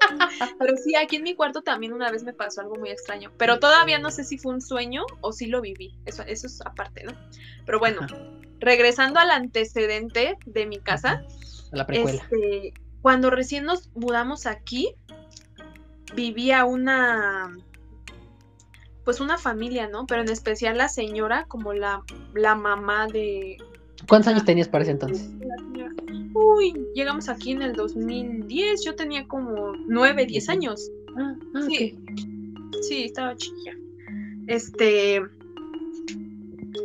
<laughs> pero sí, aquí en mi cuarto también una vez me pasó algo muy extraño. Pero todavía no sé si fue un sueño o si lo viví. Eso, eso es aparte, ¿no? Pero bueno, regresando al antecedente de mi casa. la precuela. Este, cuando recién nos mudamos aquí, vivía una pues una familia, ¿no? Pero en especial la señora como la, la mamá de... ¿Cuántos años tenías para ese entonces? Uy, llegamos aquí en el 2010, yo tenía como 9, 10 años. Ah, ah, sí. Sí, estaba chiquilla. Este,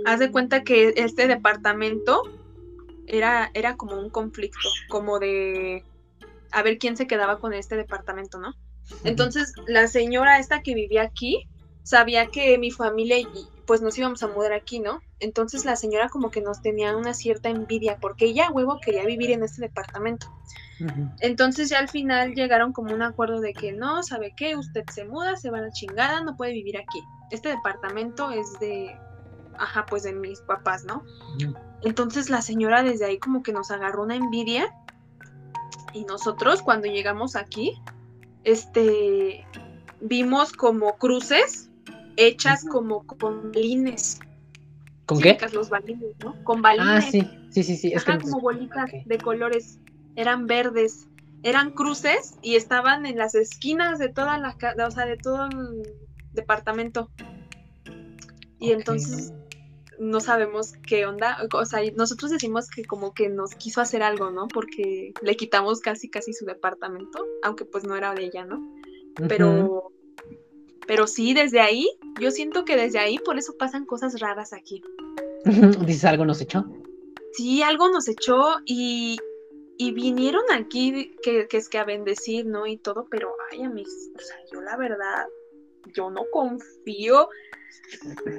haz de cuenta que este departamento era, era como un conflicto, como de a ver quién se quedaba con este departamento, ¿no? Entonces, la señora esta que vivía aquí, sabía que mi familia y pues nos íbamos a mudar aquí, ¿no? Entonces la señora como que nos tenía una cierta envidia porque ella huevo quería vivir en este departamento. Entonces ya al final llegaron como un acuerdo de que no, ¿sabe qué? Usted se muda, se va a la chingada, no puede vivir aquí. Este departamento es de, ajá, pues de mis papás, ¿no? Entonces la señora desde ahí como que nos agarró una envidia y nosotros cuando llegamos aquí, este, vimos como cruces hechas como con lines. ¿Con qué? Los balines, ¿no? Con balines. Ah, sí, sí, sí, sí. Es como bolitas de colores, eran verdes, eran cruces y estaban en las esquinas de toda la, o sea, de todo el departamento. Y entonces no sabemos qué onda, o sea, nosotros decimos que como que nos quiso hacer algo, ¿no? Porque le quitamos casi casi su departamento, aunque pues no era de ella, ¿no? Pero pero sí, desde ahí, yo siento que desde ahí por eso pasan cosas raras aquí. ¿Dices algo nos echó? Sí, algo nos echó y, y vinieron aquí que, que, es que a bendecir, ¿no? Y todo, pero ay, a mis, o sea, yo la verdad, yo no confío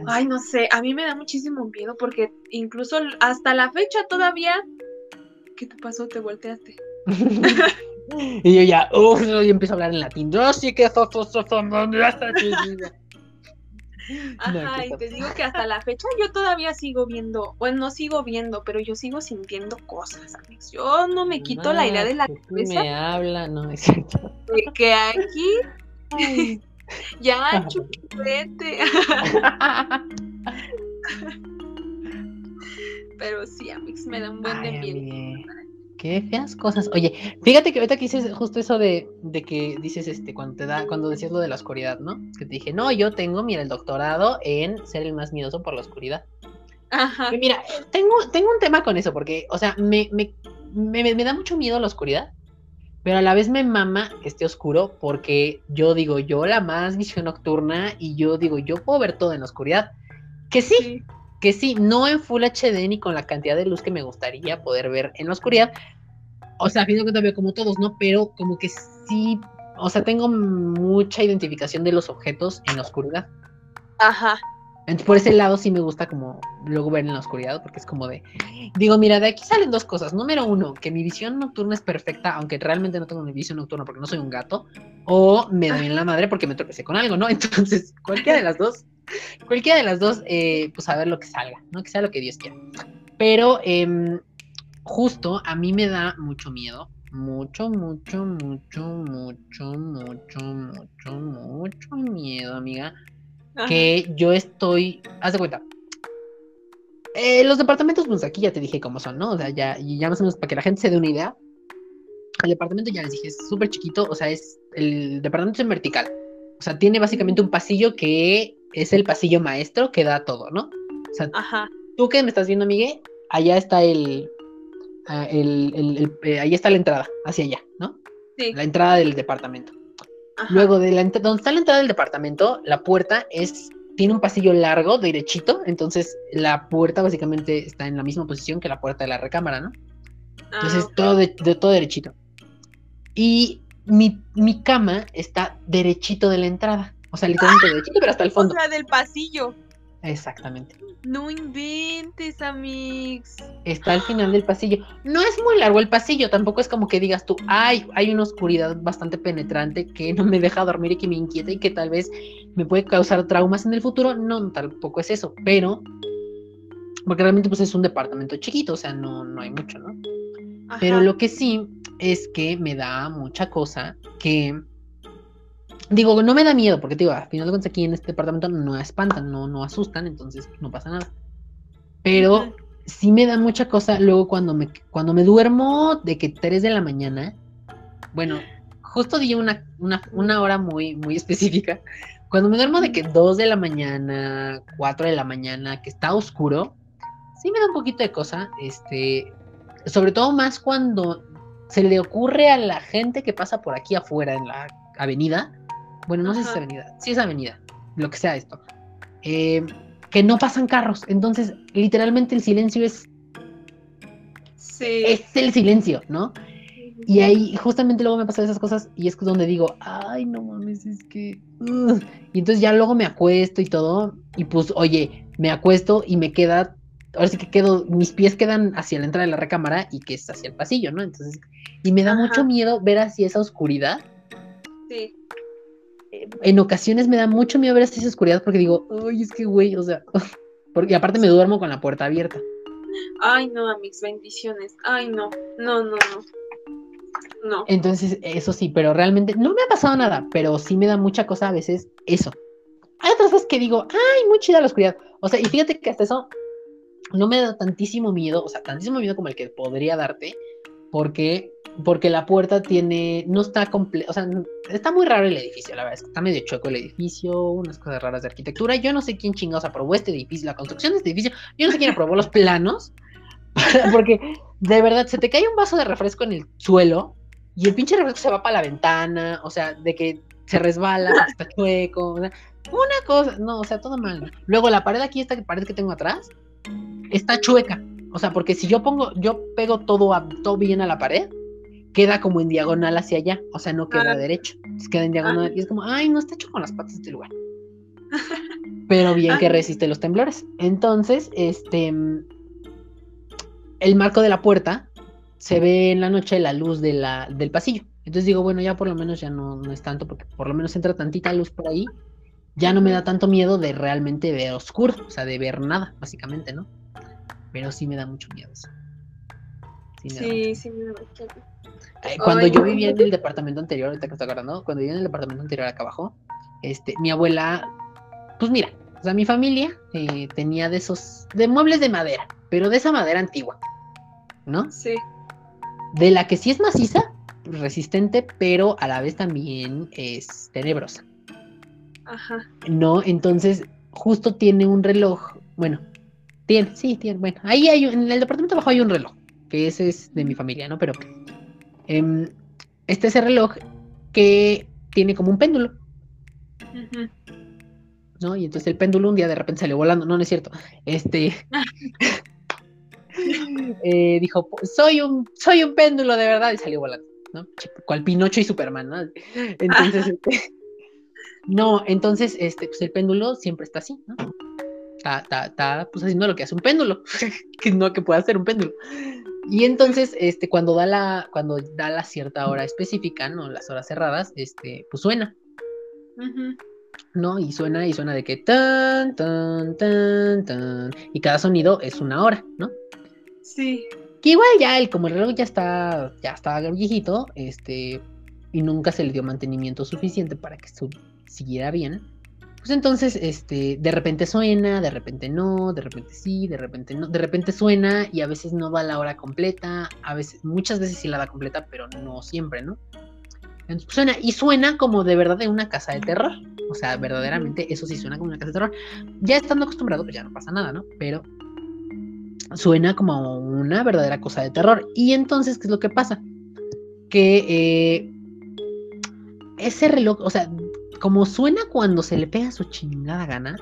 Ay, no sé, a mí me da muchísimo miedo porque incluso hasta la fecha todavía... ¿Qué te pasó? ¿Te volteaste? <laughs> y yo ya, uff, y empiezo a hablar en latín. Yo sí que Ajá, y te digo que hasta la fecha yo todavía sigo viendo, bueno, no sigo viendo, pero yo sigo sintiendo cosas, amigos. Yo no me quito la idea de la cabeza. Me habla, no es cierto. De que aquí <laughs> ya, <laughs> chupete. <laughs> Pero sí, a mí me da un buen de. Qué feas cosas. Oye, fíjate que ahorita que dices justo eso de, de, que dices este, cuando te da, cuando decías lo de la oscuridad, ¿no? Que te dije, no, yo tengo, mira, el doctorado en ser el más miedoso por la oscuridad. Ajá. mira, tengo, tengo un tema con eso, porque, o sea, me, me, me, me da mucho miedo la oscuridad pero a la vez me mama que esté oscuro porque yo digo, yo la más visión nocturna y yo digo, yo puedo ver todo en la oscuridad. Que sí, que sí, no en Full HD ni con la cantidad de luz que me gustaría poder ver en la oscuridad. O sea, a fin de cuentas veo como todos, ¿no? Pero como que sí, o sea, tengo mucha identificación de los objetos en la oscuridad. Ajá. Entonces, por ese lado sí me gusta como luego ver en la oscuridad, porque es como de, digo, mira, de aquí salen dos cosas. Número uno, que mi visión nocturna es perfecta, aunque realmente no tengo mi visión nocturna porque no soy un gato, o me doy en la madre porque me tropecé con algo, ¿no? <laughs> Entonces, cualquiera de las dos, cualquiera de las dos, eh, pues a ver lo que salga, ¿no? Que sea lo que Dios quiera. Pero em, justo a mí me da mucho miedo, mucho, mucho, mucho, mucho, mucho, mucho, mucho miedo, amiga que yo estoy, haz de cuenta, eh, los departamentos, pues aquí ya te dije cómo son, ¿no? O sea, ya, ya más o menos para que la gente se dé una idea. El departamento ya les dije, es súper chiquito, o sea, es el departamento es en vertical. O sea, tiene básicamente un pasillo que es el pasillo maestro que da todo, ¿no? O sea, tú que me estás viendo, Miguel, allá está el, ah, el, el, eh, ahí está la entrada, hacia allá, ¿no? Sí. La entrada del departamento. Luego, de la, donde está la entrada del departamento, la puerta es tiene un pasillo largo, derechito, entonces la puerta básicamente está en la misma posición que la puerta de la recámara, ¿no? Entonces, ah, todo de, todo derechito. Y mi, mi, cama está derechito de la entrada. O sea, literalmente derechito, pero hasta el <laughs> fondo. O sea, del pasillo. Exactamente. No inventes, amigos. Está al final del pasillo. No es muy largo el pasillo, tampoco es como que digas tú, ay, hay una oscuridad bastante penetrante que no me deja dormir y que me inquieta y que tal vez me puede causar traumas en el futuro. No, tampoco es eso, pero porque realmente pues es un departamento chiquito, o sea, no, no hay mucho, ¿no? Pero lo que sí es que me da mucha cosa que Digo, no me da miedo, porque digo, al final de cuentas aquí en este departamento no espantan, no, no asustan, entonces no pasa nada. Pero sí me da mucha cosa luego cuando me, cuando me duermo de que 3 de la mañana, bueno, justo di una, una, hora muy, muy específica. Cuando me duermo de que 2 de la mañana, 4 de la mañana, que está oscuro, sí me da un poquito de cosa, este, sobre todo más cuando se le ocurre a la gente que pasa por aquí afuera en la avenida, bueno, no sé si es avenida, sí es avenida, lo que sea esto, eh, que no pasan carros. Entonces, literalmente el silencio es. Sí. Es el silencio, ¿no? Y ahí justamente luego me pasan esas cosas y es donde digo, ay, no mames, es que... Y entonces ya luego me acuesto y todo, y pues, oye, me acuesto y me queda, ahora sí que quedo, mis pies quedan hacia la entrada de la recámara y que es hacia el pasillo, ¿no? Entonces, y me da mucho miedo ver así esa oscuridad. Sí en ocasiones me da mucho miedo ver esa oscuridad porque digo, ay, es que güey, o sea, <laughs> porque aparte me duermo con la puerta abierta. Ay, no, mis bendiciones. Ay, no, no, no, no. No. Entonces, eso sí, pero realmente no me ha pasado nada, pero sí me da mucha cosa a veces eso. Hay otras cosas que digo, ay, muy chida la oscuridad. O sea, y fíjate que hasta eso, no me da tantísimo miedo, o sea, tantísimo miedo como el que podría darte, porque, porque la puerta tiene, no está completo, o sea, está muy raro el edificio, la verdad, está medio chueco el edificio, unas cosas raras de arquitectura, yo no sé quién chingados aprobó este edificio, la construcción de este edificio, yo no sé quién aprobó los planos, <laughs> porque de verdad se te cae un vaso de refresco en el suelo y el pinche refresco se va para la ventana, o sea, de que se resbala, <laughs> está chueco, una cosa, no, o sea, todo mal. Luego la pared aquí, esta pared que tengo atrás, está chueca. O sea, porque si yo pongo, yo pego todo, a, todo bien a la pared, queda como en diagonal hacia allá. O sea, no queda ah. derecho. queda en diagonal. Y es como, ay, no está hecho con las patas este lugar. Pero bien que resiste los temblores. Entonces, este. El marco de la puerta se ve en la noche la luz de la, del pasillo. Entonces digo, bueno, ya por lo menos ya no, no es tanto, porque por lo menos entra tantita luz por ahí. Ya no me da tanto miedo de realmente ver oscuro, o sea, de ver nada, básicamente, ¿no? Pero sí me da mucho miedo eso. Sí, sí, me da mucho Cuando yo vivía en el departamento anterior, ahorita que estoy acordando, cuando vivía en el departamento anterior acá abajo, este, mi abuela, pues mira, o sea, mi familia eh, tenía de esos, de muebles de madera, pero de esa madera antigua, ¿no? Sí. De la que sí es maciza, resistente, pero a la vez también es tenebrosa. Ajá. No, entonces justo tiene un reloj, bueno, tiene, sí, tiene. Bueno, ahí hay, en el departamento abajo hay un reloj, que ese es de mi familia, ¿no? Pero eh, este es el reloj que tiene como un péndulo. ¿No? Y entonces el péndulo un día de repente salió volando. No, no es cierto. Este. <laughs> eh, dijo, soy un, soy un péndulo de verdad. Y salió volando, ¿no? Cual Pinocho y Superman, ¿no? Entonces, <laughs> este, no, entonces, este, pues el péndulo siempre está así, ¿no? Está, pues haciendo lo que hace un péndulo, <laughs> que no que pueda hacer un péndulo. Y entonces, este, cuando da la, cuando da la cierta hora específica, ¿no? Las horas cerradas, este, pues suena. ¿No? Y suena, y suena de que tan, tan, tan, tan. Y cada sonido es una hora, ¿no? Sí. Que igual ya el, como el reloj ya está, ya está viejito, este, y nunca se le dio mantenimiento suficiente para que siguiera bien pues entonces, este, de repente suena, de repente no, de repente sí, de repente no, de repente suena y a veces no da la hora completa, a veces, muchas veces sí la da completa, pero no siempre, ¿no? Entonces pues, suena, y suena como de verdad de una casa de terror. O sea, verdaderamente eso sí suena como una casa de terror. Ya estando acostumbrado, pues ya no pasa nada, ¿no? Pero suena como una verdadera cosa de terror. Y entonces, ¿qué es lo que pasa? Que eh, ese reloj, o sea, como suena cuando se le pega su chingada gana,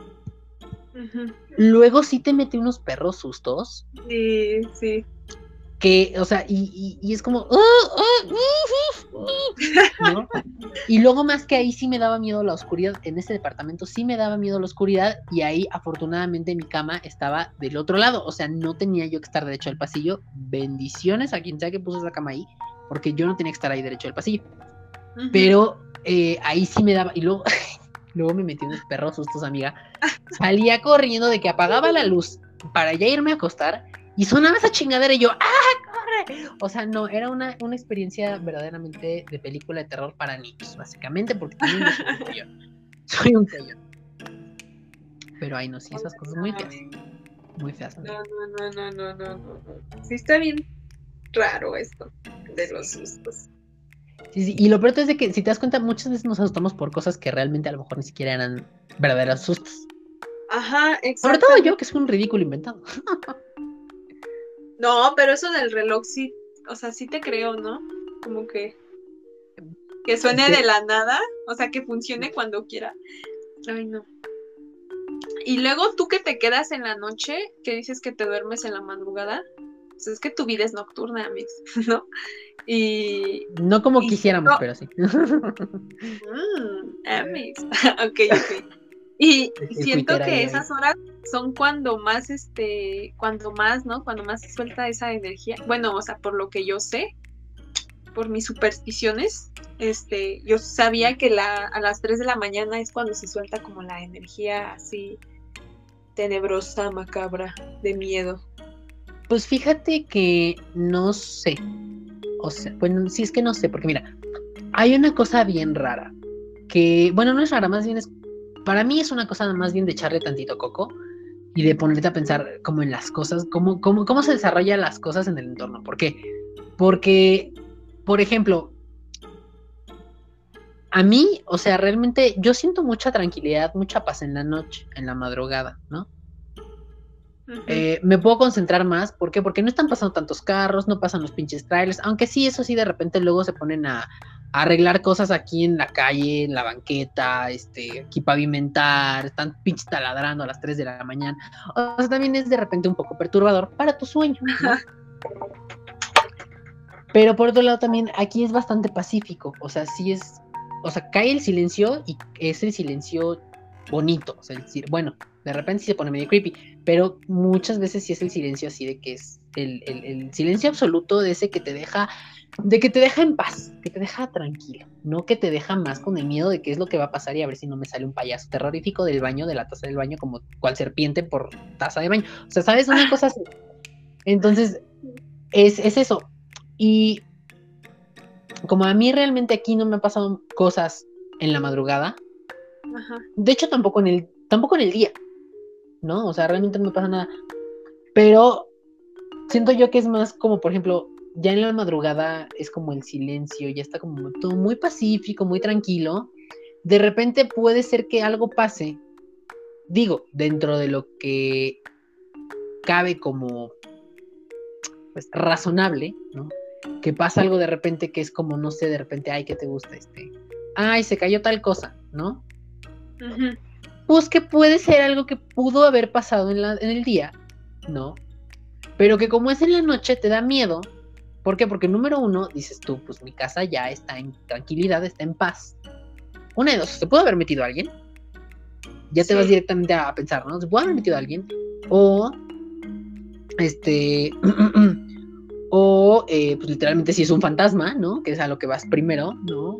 luego sí te mete unos perros sustos. Sí, sí. Que, o sea, y, es como. Y luego, más que ahí sí me daba miedo la oscuridad. En ese departamento sí me daba miedo la oscuridad. Y ahí, afortunadamente, mi cama estaba del otro lado. O sea, no tenía yo que estar derecho al pasillo. Bendiciones a quien sea que puso esa cama ahí. Porque yo no tenía que estar ahí derecho al pasillo. Pero eh, ahí sí me daba, y luego, <laughs> luego me metí unos perros sustos, amiga. Salía corriendo de que apagaba la luz para ya irme a acostar y sonaba esa chingadera y yo, ¡ah, corre! O sea, no, era una, una experiencia verdaderamente de película de terror para niños, básicamente, porque también <laughs> soy un Soy un cañón. Pero ay, no, sí, esas cosas muy feas. Muy feas. No, no, no, no, no, no, no. Sí está bien raro esto de los sustos. Y lo peor es de que, si te das cuenta, muchas veces nos asustamos por cosas que realmente a lo mejor ni siquiera eran verdaderos sustos. Ajá, exacto. Sobre todo yo, que es un ridículo inventado. <laughs> no, pero eso del reloj sí, o sea, sí te creo, ¿no? Como que que suene de la nada, o sea, que funcione cuando quiera. Ay, no. Y luego tú que te quedas en la noche, que dices que te duermes en la madrugada, pues es que tu vida es nocturna, Mix, <laughs> ¿no? Y. No como quisiéramos, pero sí. Mm, <laughs> ok, ok. Y siento que esas horas son cuando más, este, cuando más, ¿no? Cuando más se suelta esa energía. Bueno, o sea, por lo que yo sé, por mis supersticiones, este, yo sabía que la, a las 3 de la mañana es cuando se suelta como la energía así tenebrosa, macabra, de miedo. Pues fíjate que no sé. O sea, bueno, sí es que no sé, porque mira, hay una cosa bien rara. Que, bueno, no es rara, más bien es. Para mí es una cosa más bien de echarle tantito coco. y de ponerte a pensar como en las cosas, cómo, cómo, cómo se desarrollan las cosas en el entorno. ¿Por qué? Porque, por ejemplo, a mí, o sea, realmente yo siento mucha tranquilidad, mucha paz en la noche, en la madrugada, ¿no? Eh, me puedo concentrar más, ¿por qué? Porque no están pasando tantos carros, no pasan los pinches trailers, aunque sí, eso sí, de repente luego se ponen a, arreglar cosas aquí en la calle, en la banqueta, este, aquí pavimentar, están pinches taladrando a las 3 de la mañana. O sea, también es de repente un poco perturbador para tu sueño. Pero por otro lado también aquí es bastante pacífico, o sea, sí es, o sea, cae el silencio y es el silencio bonito, o sea, bueno, de repente sí se pone medio creepy, pero muchas veces sí es el silencio así de que es el, el silencio absoluto de ese que te deja de que te deja en paz, que te deja tranquilo, no que te deja más con el miedo de qué es lo que va a pasar y a ver si no me sale un payaso terrorífico del baño, de la taza del baño, como cual serpiente por taza de baño. O sea, ¿sabes? Una cosa así. Entonces, es, eso. Y como a mí realmente aquí no me han pasado cosas en la madrugada, de hecho tampoco en el, tampoco en el día, ¿no? O sea, realmente no pasa nada. Pero siento yo que es más como, por ejemplo, ya en la madrugada es como el silencio, ya está como todo muy pacífico, muy tranquilo. De repente puede ser que algo pase, digo, dentro de lo que cabe como pues razonable, ¿no? Que pasa algo de repente que es como, no sé, de repente, ay, ¿qué te gusta? Este, ay, se cayó tal cosa, ¿no? Pues que puede ser algo que pudo haber pasado en, la, en el día, ¿no? Pero que como es en la noche te da miedo ¿Por qué? Porque número uno, dices tú, pues mi casa ya está en tranquilidad, está en paz. Una de dos, ¿se puede haber metido a alguien? Ya te vas directamente a pensar, ¿no? ¿Se puede haber metido a alguien? O, este, <clears throat> o, eh, pues literalmente si es un fantasma, ¿no? Que es a lo que vas primero, ¿no?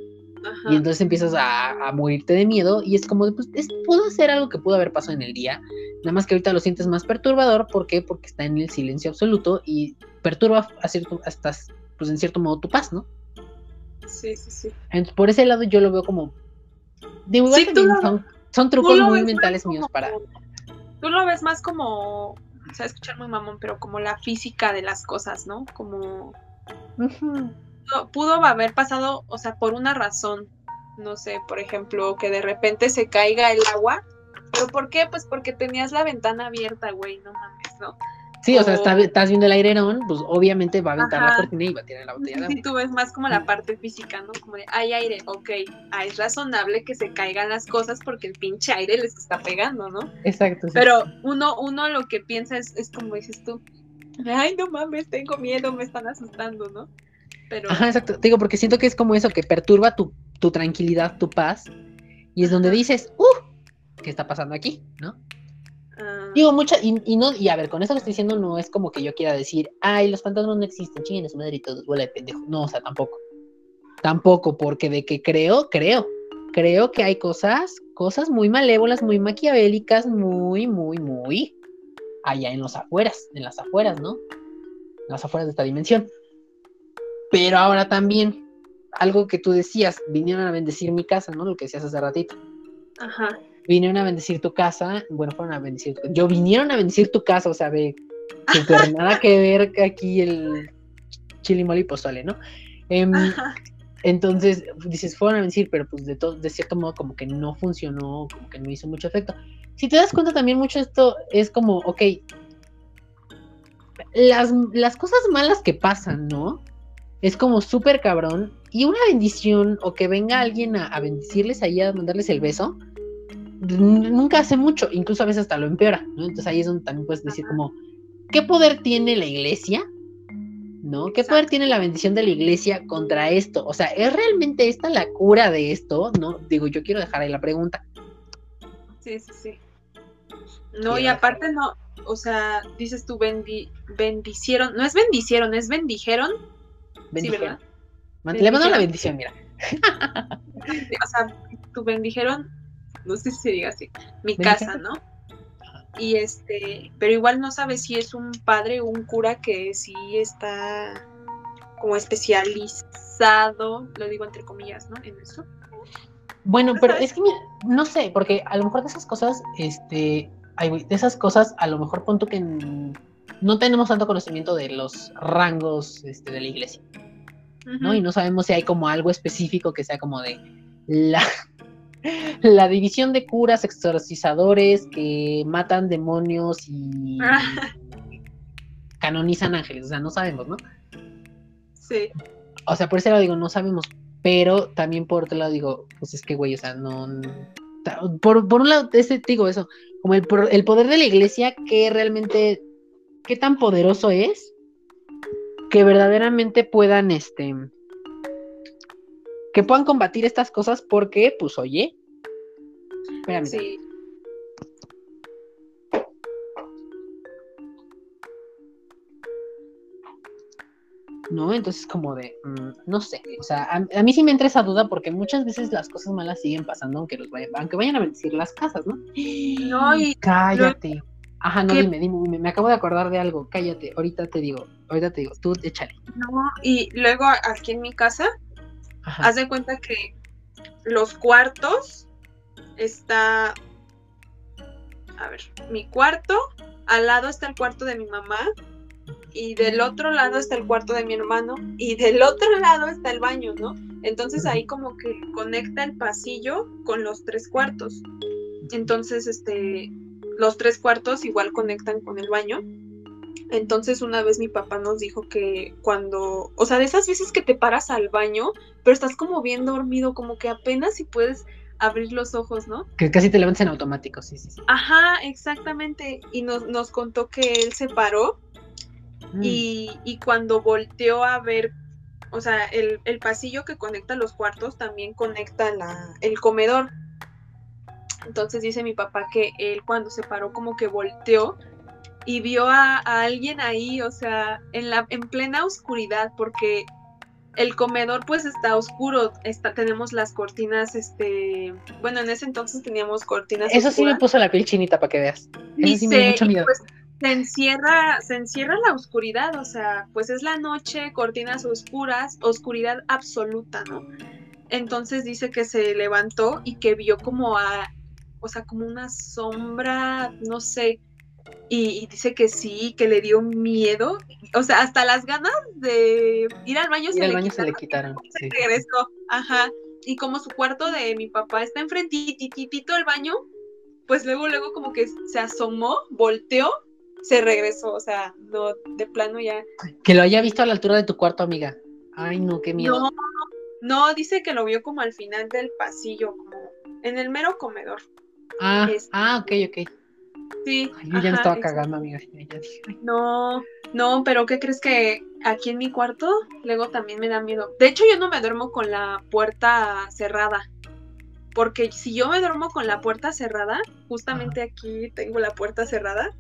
Y entonces empiezas a, morirte de miedo y es como, pues, es, pudo ser algo que pudo haber pasado en el día, nada más que ahorita lo sientes más perturbador, ¿por qué? Porque está en el silencio absoluto y perturba a cierto, hasta, pues en cierto modo tu paz, ¿no? Sí, sí, sí. Entonces, por ese lado yo lo veo como, de son, trucos muy mentales míos para... Tú lo ves más como, o sea, escuchar muy mamón, pero como la física de las cosas, ¿no? Como pudo haber pasado, o sea, por una razón. No sé, por ejemplo, que de repente se caiga el agua. ¿Pero por qué? Pues porque tenías la ventana abierta, güey, no mames, ¿no? Sí, o, sea, estás viendo el airerón, pues obviamente va a aventar la cortina y va a tirar la botella Sí, tú ves más como la parte física, ¿no? Como de, hay aire, ok, ah, es razonable que se caigan las cosas porque el pinche aire les está pegando, ¿no? Exacto. Pero uno, uno lo que piensa es, es como dices tú, ay, no mames, tengo miedo, me están asustando, ¿no? Ajá, exacto. digo, porque siento que es como eso, que perturba tu, tranquilidad, tu paz. Y es donde dices, ¡uh! ¿Qué está pasando aquí? ¿No? Ah. Digo, mucha, y, no, y a ver, con eso que estoy diciendo no es como que yo quiera decir, ay, los fantasmas no existen, chinguen su madre y todo, huele de pendejo. No, o sea, tampoco. Tampoco, porque de que creo, creo. Creo que hay cosas, cosas muy malévolas, muy maquiavélicas, muy, muy, muy allá en los afueras, en las afueras, ¿no? En las afueras de esta dimensión. Pero ahora también, algo que tú decías, vinieron a bendecir mi casa, ¿no? Lo que decías hace ratito. Ajá. Vinieron a bendecir tu casa, bueno, fueron a bendecir tu Yo vinieron a bendecir tu casa, o sea, ve, <laughs> nada que ver aquí el chilimoli pozole, ¿no? Em, entonces, dices, fueron a bendecir, pero pues de, todo, de cierto modo como que no funcionó, como que no hizo mucho efecto. Si te das cuenta también mucho esto es como, ok, las, las cosas malas que pasan, ¿no? Es como súper cabrón. Y una bendición, o que venga alguien a, bendecirles ahí, a mandarles el beso, nunca hace mucho, incluso a veces hasta lo empeora, ¿no? Entonces ahí es donde también puedes decir como, ¿qué poder tiene la iglesia? ¿No? ¿Qué poder tiene la bendición de la iglesia contra esto? O sea, ¿es realmente esta la cura de esto? ¿No? Digo, yo quiero dejar ahí la pregunta. Sí, sí, sí. No, y aparte no, o sea, dices tú bendi bendicieron, no es bendicieron, es bendijeron bendijeron. Le mando la bendición, mira. o sea, tu bendijeron, no sé si se diga así, mi casa, ¿no? Y este, pero igual no sabes si es un padre o un cura que sí está como especializado, lo digo entre comillas, ¿no? En eso. Bueno, pero es que no sé, porque a lo mejor de esas cosas, este, de esas cosas, a lo mejor punto que no tenemos tanto conocimiento de los rangos este, de la iglesia, ¿no? Y no sabemos si hay como algo específico que sea como de la, <laughs> la división de curas exorcizadores que matan demonios y <laughs> canonizan ángeles, o sea, no sabemos, ¿no? Sí. O sea, por ese lado digo, no sabemos, pero también por otro lado digo, pues es que, güey, o sea, no... Por, por un lado, ese, digo eso, como el, el poder de la iglesia, que realmente, qué tan poderoso es, que verdaderamente puedan, este, que puedan combatir estas cosas porque, pues, oye, espérame. Sí. ¿no? Entonces como de, mm, no sé, o sea, a, mí sí me entra esa duda porque muchas veces las cosas malas siguen pasando aunque los vayan, aunque vayan a bendecir las casas, ¿no? No, y... Cállate. Ajá, no, dime, dime, me acabo de acordar de algo, cállate, ahorita te digo, ahorita te digo, tú échale. No, y luego aquí en mi casa, haz de cuenta que los cuartos está, a ver, mi cuarto, al lado está el cuarto de mi mamá, y del otro lado está el cuarto de mi hermano y del otro lado está el baño, ¿no? Entonces ahí como que conecta el pasillo con los tres cuartos. Entonces, este, los tres cuartos igual conectan con el baño. Entonces una vez mi papá nos dijo que cuando, o sea, de esas veces que te paras al baño, pero estás como bien dormido, como que apenas si puedes abrir los ojos, ¿no? Que casi te levantas en automático, sí, sí, sí. Ajá, exactamente. Y nos, nos contó que él se paró Mm. Y, cuando volteó a ver, o sea, el, pasillo que conecta los cuartos también conecta la, el comedor. Entonces dice mi papá que él cuando se paró como que volteó y vio a, alguien ahí, o sea, en la en plena oscuridad, porque el comedor pues está oscuro, está, tenemos las cortinas, este, bueno, en ese entonces teníamos cortinas. Eso sí me puso la piel chinita para que veas. Eso sí me dio mucho miedo. Pues, se encierra, se encierra la oscuridad, o sea, pues es la noche, cortinas oscuras, oscuridad absoluta, ¿no? Entonces dice que se levantó y que vio como a, o sea, como una sombra, no sé, y, dice que sí, que le dio miedo, o sea, hasta las ganas de ir al baño, se, le baño se, le quitaron. Se regresó, ajá, y como su cuarto de mi papá está enfrentitito el baño, pues luego, luego como que se asomó, volteó se regresó, o sea, no, de plano ya. Que lo haya visto a la altura de tu cuarto, amiga. Ay, no, qué miedo. No, no, dice que lo vio como al final del pasillo, como en el mero comedor. Ah, este, ah, ok, ok. Sí. yo ya me estaba cagando, amiga. No, no, pero ¿qué crees que aquí en mi cuarto luego también me da miedo? De hecho, yo no me duermo con la puerta cerrada. Porque si yo me duermo con la puerta cerrada, justamente aquí tengo la puerta cerrada,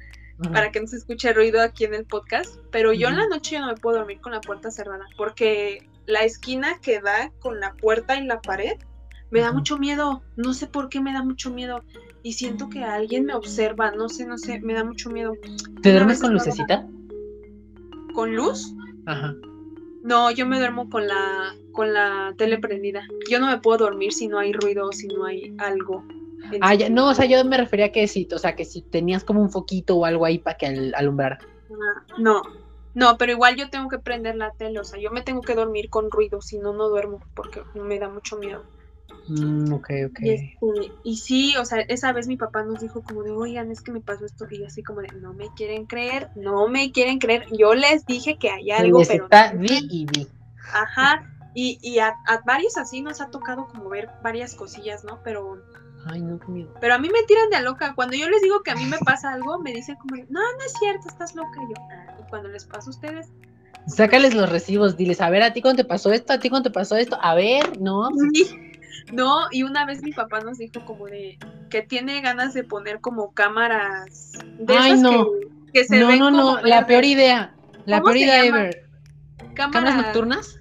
para que no se escuche ruido aquí en el podcast, pero yo en la noche no me puedo dormir con la puerta cerrada, porque la esquina que da con la puerta en la pared me da mucho miedo, no sé por qué me da mucho miedo y siento que alguien me observa, no sé, no sé, me da mucho miedo. ¿Te duermes con lucecita? ¿Con luz? Ajá. No, yo me duermo con la con la tele prendida. Yo no me puedo dormir si no hay ruido, si no hay algo. Ah, ya, no, o sea, yo me refería a que si, o sea, que si tenías como un foquito o algo ahí para que alumbrara. Ah, no, no, pero igual yo tengo que prender la tele, o sea, yo me tengo que dormir con ruido, si no, no duermo, porque me da mucho miedo. Mm, ok, ok. Y, este, y, sí, o sea, esa vez mi papá nos dijo como de, oigan, es que me pasó esto, y así como de, no me quieren creer, no me quieren creer, yo les dije que hay algo, pero... vi y vi. Ajá, y, y a, a, varios así nos ha tocado como ver varias cosillas, ¿no? Pero Ay, no, qué miedo. Pero a mí me tiran de loca. Cuando yo les digo que a mí me pasa algo, me dicen como, no, no es cierto, estás loca. Y yo, ah, y cuando les pasa a ustedes. Sácales los recibos, diles, a ver, a ti cuando te pasó esto, a ti cuando te pasó esto, a ver, no. Sí. No, y una vez mi papá nos dijo como de que tiene ganas de poner como cámaras de Ay, no. que, se no, ven no, no, la peor idea, la peor idea ever. ¿Cámaras, nocturnas?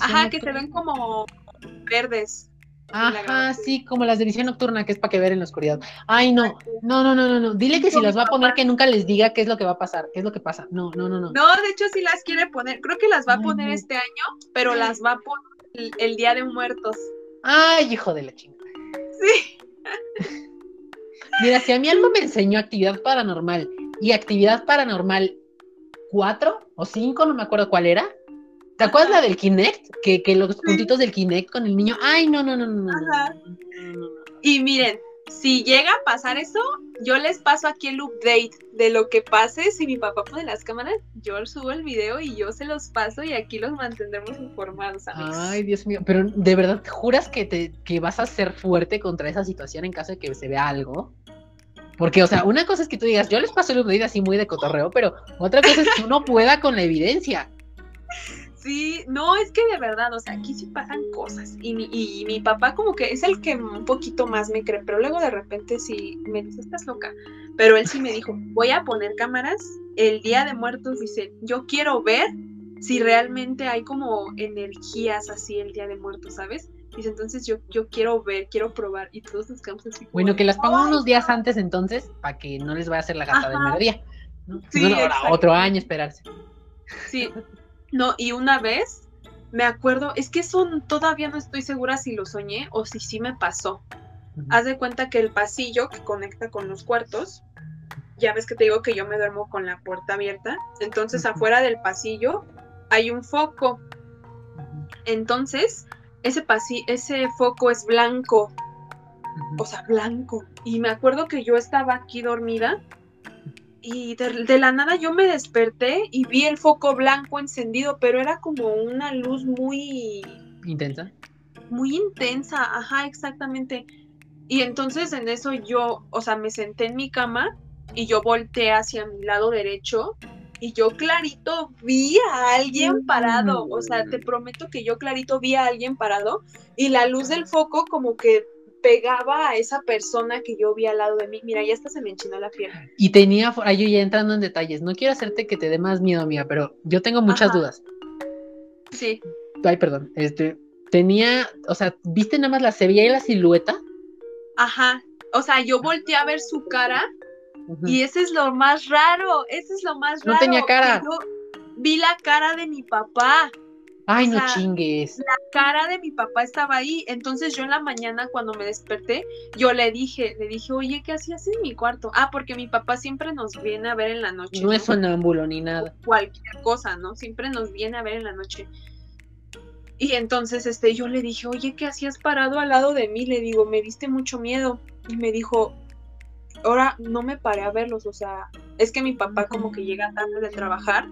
Ajá, que se ven como verdes. Ajá, sí, como las de visión nocturna, que es para que ver en la oscuridad. Ay, no, no, no, no, no, no. Dile que si las va a poner, que nunca les diga qué es lo que va a pasar, qué es lo que pasa. No, no, no, no. No, de hecho sí las quiere poner. Creo que las va a poner este año, pero las va a poner el, Día de Muertos. Ay, hijo de la chingada. Sí. Mira, si a mí algo me enseñó actividad paranormal y actividad paranormal 4 o 5, no me acuerdo cuál era. ¿Te acuerdas la del Kinect? Que, que los puntitos del Kinect con el niño. Ay, no, no, no, no. no. Y miren, si llega a pasar eso, yo les paso aquí el update de lo que pase. Si mi papá pone las cámaras, yo subo el video y yo se los paso y aquí los mantendremos informados. Ay, Dios mío, pero de verdad, ¿juras que, te, que vas a ser fuerte contra esa situación en caso de que se vea algo? Porque, o sea, una cosa es que tú digas, yo les paso el update así muy de cotorreo, pero otra cosa es que uno pueda con la evidencia. Sí, no, es que de verdad, o sea, aquí sí pasan cosas. Y mi, y mi papá como que es el que un poquito más me cree, pero luego de repente sí me dice, estás loca. Pero él sí me dijo, voy a poner cámaras el Día de Muertos, dice, yo quiero ver si realmente hay como energías así el Día de Muertos, ¿sabes? Dice, entonces yo, yo quiero ver, quiero probar. Y todos nos quedamos así. Bueno, que las pongo unos días antes entonces, para que no les vaya a hacer la gata del mediodía. ¿no? Sí, otro año esperarse. Sí, no, y una vez me acuerdo, es que eso todavía no estoy segura si lo soñé o si sí me pasó. Haz de cuenta que el pasillo que conecta con los cuartos, ya ves que te digo que yo me duermo con la puerta abierta, entonces afuera del pasillo hay un foco. Entonces, ese, ese foco es blanco, o sea, blanco. Y me acuerdo que yo estaba aquí dormida y de, la nada yo me desperté y vi el foco blanco encendido, pero era como una luz muy... Intensa. Muy intensa, ajá, exactamente. Y entonces en eso yo, o sea, me senté en mi cama y yo volteé hacia mi lado derecho y yo clarito vi a alguien parado, o sea, te prometo que yo clarito vi a alguien parado y la luz del foco como que pegaba a esa persona que yo vi al lado de mí. Mira, ya hasta se me enchinó la piel. Y tenía, yo ya entrando en detalles, no quiero hacerte que te dé más miedo, mía, pero yo tengo muchas dudas. Sí. Ay, perdón. Este, tenía, o sea, ¿viste nada más la, se veía la silueta? Ajá. O sea, yo volteé a ver su cara y ese es lo más raro, ese es lo más raro. No tenía cara. Yo vi la cara de mi papá. Ay, no chingues. La cara de mi papá estaba ahí. Entonces yo en la mañana cuando me desperté, yo le dije, le dije, oye, ¿qué hacías en mi cuarto? Ah, porque mi papá siempre nos viene a ver en la noche. No, es sonámbulo ni nada. Cualquier cosa, ¿no? Siempre nos viene a ver en la noche. Y entonces este, yo le dije, oye, ¿qué hacías parado al lado de mí? Le digo, me diste mucho miedo. Y me dijo, ahora no me paré a verlos, o sea, es que mi papá como que llega tarde de trabajar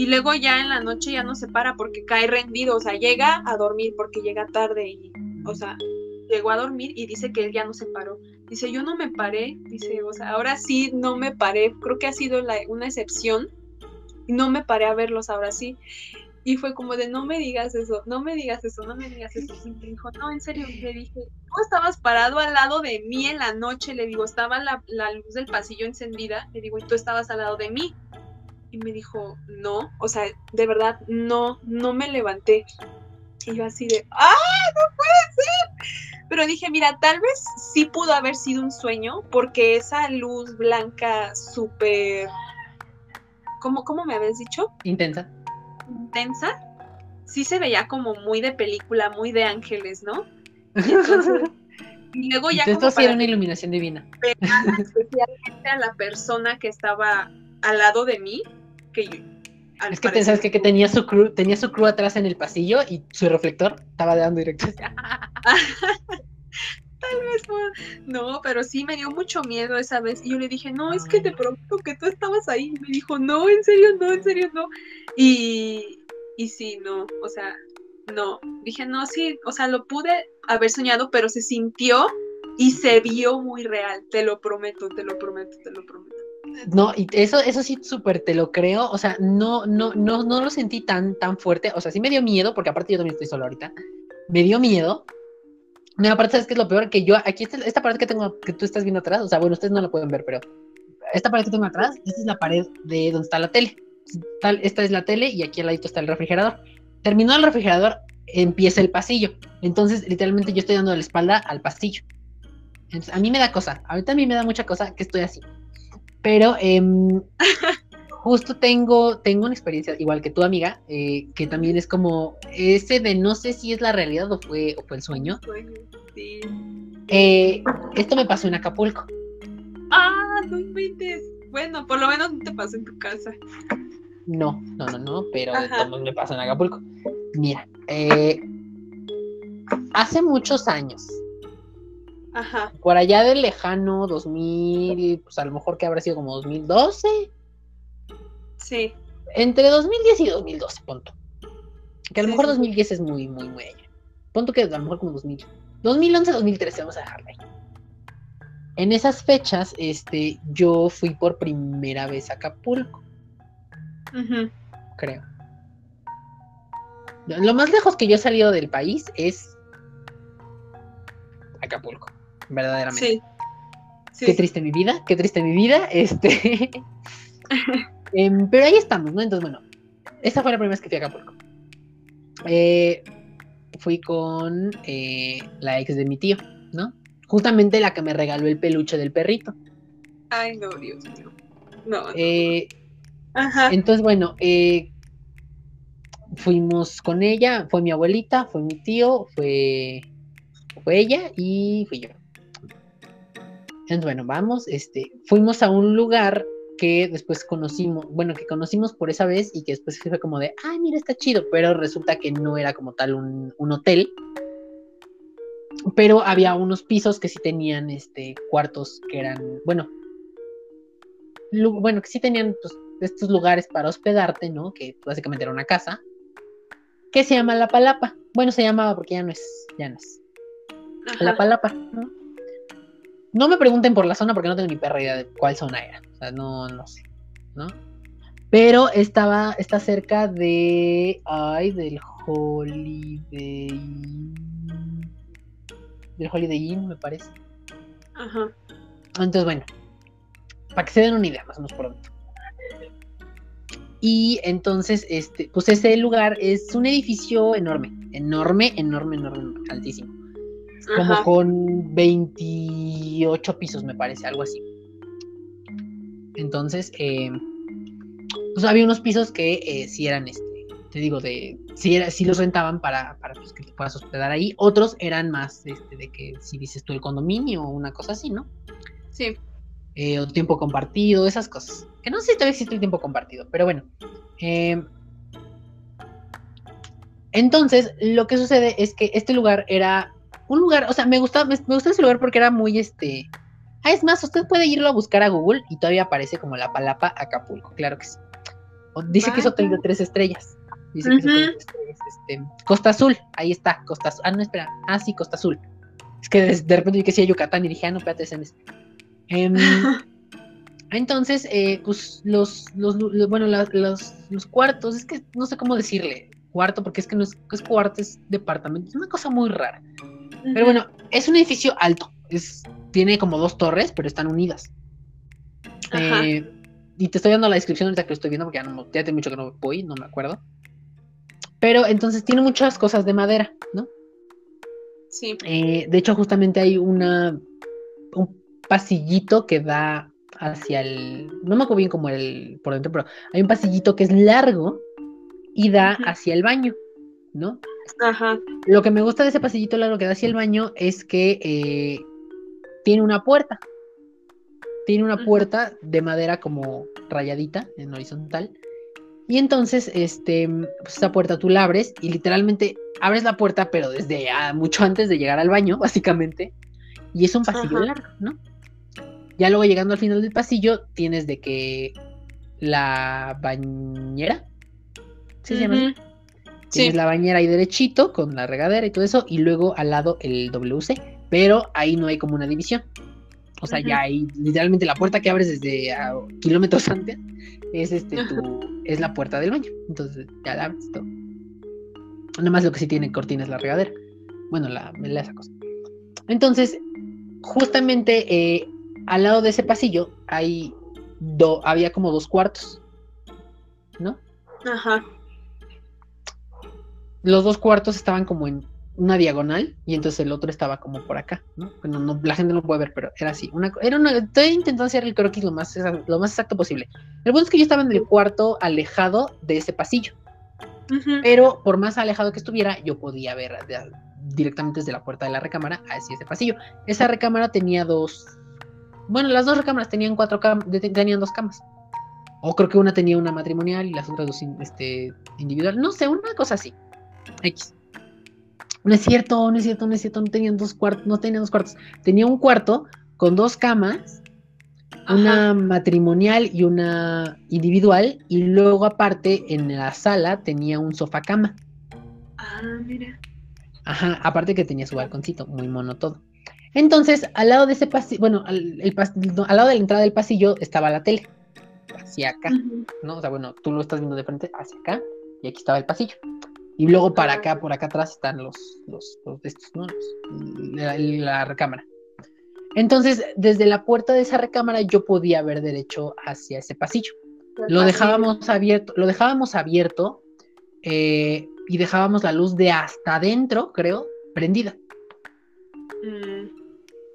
y luego ya en la noche ya no se para porque cae rendido, o sea, llega a dormir porque llega tarde y, o sea, llegó a dormir y dice que él ya no se paró. Dice, yo no me paré, dice, o sea, ahora sí no me paré, creo que ha sido una excepción, no me paré a verlos ahora sí. Y fue como de, no me digas eso, no me digas eso, no me digas eso. Y me dijo, no, en serio, le dije, tú estabas parado al lado de mí en la noche, le digo, estaba la, la luz del pasillo encendida, le digo, y tú estabas al lado de mí y me dijo, no, o sea, de verdad, no, no me levanté. Y yo así de, ¡ah, no puede ser! Pero dije, mira, tal vez sí pudo haber sido un sueño, porque esa luz blanca súper... ¿Cómo, ¿Cómo me habías dicho? Intensa. Intensa. Sí se veía como muy de película, muy de ángeles, ¿no? <laughs> Y luego ya... Esto sí era una iluminación divina. Especialmente a la persona que estaba al lado de mí, que es que sabes que, tenía su crew, tenía su crew atrás en el pasillo y su reflector estaba dando directo. <laughs> Tal vez No, pero sí me dio mucho miedo esa vez. Y yo le dije, no, es que te prometo que tú estabas ahí. Y me dijo, no, en serio, no, en serio, no. Y, y sí, no, o sea, no. Dije, no, sí, o sea, lo pude haber soñado, pero se sintió y se vio muy real. Te lo prometo, te lo prometo, te lo prometo. No, y eso, eso sí súper te lo creo. O sea, no, no, no, no lo sentí tan, tan fuerte. O sea, sí me dio miedo, porque aparte yo también estoy solo ahorita. Me dio miedo. No, aparte, ¿sabes qué es lo peor? Que yo, aquí, esta, esta pared que tengo, que tú estás viendo atrás, o sea, bueno, ustedes no la pueden ver, pero esta pared que tengo atrás, esta es la pared de donde está la tele. Tal, esta es la tele y aquí al ladito está el refrigerador. Terminó el refrigerador, empieza el pasillo. Entonces, literalmente yo estoy dando la espalda al pasillo. Entonces, a mí me da cosa. Ahorita a mí me da mucha cosa que estoy así. Pero em, <laughs> justo tengo, tengo una experiencia, igual que tu amiga, eh, que también es como ese de no sé si es la realidad o fue, o fue el sueño. Sí. Eh, esto me pasó en Acapulco. Ah, no inventes. Bueno, por lo menos no te pasó en tu casa. No, no, no, no, pero me pasó en Acapulco. Mira, eh, hace muchos años, Ajá. por allá del lejano 2000, pues a lo mejor que habrá sido como 2012. Sí. Entre 2010 y 2012, punto. Que a lo mejor 2010 es muy, muy, muy allá. Punto que a lo mejor como 2000. 2011, 2013, vamos a dejarla ahí. En esas fechas, este, yo fui por primera vez a Acapulco. Creo. Lo más lejos que yo he salido del país es Acapulco, verdaderamente. Sí. Qué triste mi vida, qué triste mi vida. <laughs> Este. <laughs> Em, pero ahí estamos, ¿no? Entonces, bueno, esta fue la primera vez que fui a Acapulco. Eh, fui con eh, la ex de mi tío, ¿no? Justamente la que me regaló el peluche del perrito. Ay, no, Dios mío. No. Eh, Ajá. Entonces, bueno, eh, fuimos con ella, fue mi abuelita, fue mi tío, fue, fue ella y fui yo. Entonces, bueno, vamos, este, fuimos a un lugar que después conocimos, bueno, que conocimos por esa vez y que después fue como de, ay, mira, está chido, pero resulta que no era como tal un, hotel, pero había unos pisos que sí tenían, este, cuartos que eran, bueno, bueno, que sí tenían pues, estos lugares para hospedarte, ¿no? Que básicamente era una casa, que se llama La Palapa. Bueno, se llamaba porque ya no es, ya no es. La Palapa, ¿no? No me pregunten por la zona porque no tengo ni perra idea de cuál zona era. O sea, no, no sé, ¿no? Pero estaba, está cerca de, ay, del Holiday, del Holiday Inn, me parece. Ajá. Entonces, bueno, para que se den una idea, más o menos pronto. Y entonces, este, pues ese lugar es un edificio enorme, enorme, enorme, enorme, altísimo. Como con 28 pisos, me parece, algo así. Entonces, eh, pues había unos pisos que eh, sí eran, este, te digo, de, sí, era, sí los rentaban para, para pues, que te puedas hospedar ahí. Otros eran más, este, de que si dices tú el condominio o una cosa así, ¿no? Sí. Eh, o tiempo compartido, esas cosas. Que no sé si todavía existe el tiempo compartido, pero bueno. Eh, entonces, lo que sucede es que este lugar era un lugar, o sea, me gustaba, me, gustaba ese lugar porque era muy este. Ah, es más, usted puede irlo a buscar a Google y todavía aparece como la Palapa Acapulco, claro que sí. dice que es hotel de tres estrellas. Dice que es hotel de tres estrellas. Este, Costa Azul, ahí está, Costa Azul. Ah, no, espera. Ah, sí, Costa Azul. Es que de, repente vi que decía Yucatán y dije, ah, no, espérate, es en este. Em, <laughs> entonces, eh, pues los, los, bueno, los, los, cuartos, es que no sé cómo decirle cuarto, porque es que no es, es cuarto, es departamento, es una cosa muy rara. Pero bueno, es un edificio alto, es, tiene como dos torres, pero están unidas. Eh, y te estoy dando la descripción ahorita que lo estoy viendo, porque ya, no, ya tiene mucho que no voy, no me acuerdo. Pero entonces tiene muchas cosas de madera, ¿no? Sí. Eh, de hecho, justamente hay una, un pasillito que da hacia el. No me acuerdo bien como el por dentro, pero hay un pasillito que es largo y da hacia el baño, ¿no? Ajá. Lo que me gusta de ese pasillito largo que da hacia el baño es que eh, tiene una puerta. Tiene una puerta de madera como rayadita en horizontal. Y entonces, este, pues esa puerta tú la abres y literalmente abres la puerta, pero desde ah, mucho antes de llegar al baño, <laughs> básicamente. Y es un pasillo largo, ¿no? Ya luego llegando al final del pasillo, tienes de que la bañera. ¿Sí se llama? Tienes la bañera ahí derechito, con la regadera y todo eso, y luego al lado el WC. Pero ahí no hay como una división. O sea, ya hay literalmente la puerta que abres desde kilómetros antes es este es la puerta del baño. Entonces ya la abres todo. Nada más lo que sí tiene cortina es la regadera. Bueno, la, esa cosa. Entonces, justamente eh, al lado de ese pasillo hay do, había como dos cuartos, ¿no? Ajá. Los dos cuartos estaban como en una diagonal y entonces el otro estaba como por acá, ¿no? Bueno, no, la gente no puede ver, pero era así. Una, era una, estoy intentando hacer el croquis lo más, lo más exacto posible. El punto es que yo estaba en el cuarto alejado de ese pasillo. Pero por más alejado que estuviera, yo podía ver directamente desde la puerta de la recámara hacia ese pasillo. Esa recámara tenía dos, bueno, las dos recámaras tenían cuatro camas, tenían dos camas. O creo que una tenía una matrimonial y las otras dos este, individual. No sé, una cosa así. X. No es cierto, no es cierto, no es cierto. No tenían dos cuartos, no tenían dos cuartos. Tenía un cuarto con dos camas, una matrimonial y una individual. Y luego, aparte, en la sala tenía un sofá cama. Ah, mira. Ajá, aparte que tenía su balconcito, muy mono todo. Entonces, al lado de ese pasillo, bueno, al, lado de la entrada del pasillo estaba la tele, hacia acá, ¿no? O sea, bueno, tú lo estás viendo de frente hacia acá, y aquí estaba el pasillo. Y luego para acá, por acá atrás están los, los, los estos, ¿no? la, recámara. Entonces, desde la puerta de esa recámara yo podía ver derecho hacia ese pasillo. Lo dejábamos abierto, lo dejábamos abierto eh, y dejábamos la luz de hasta adentro, creo, prendida. Mm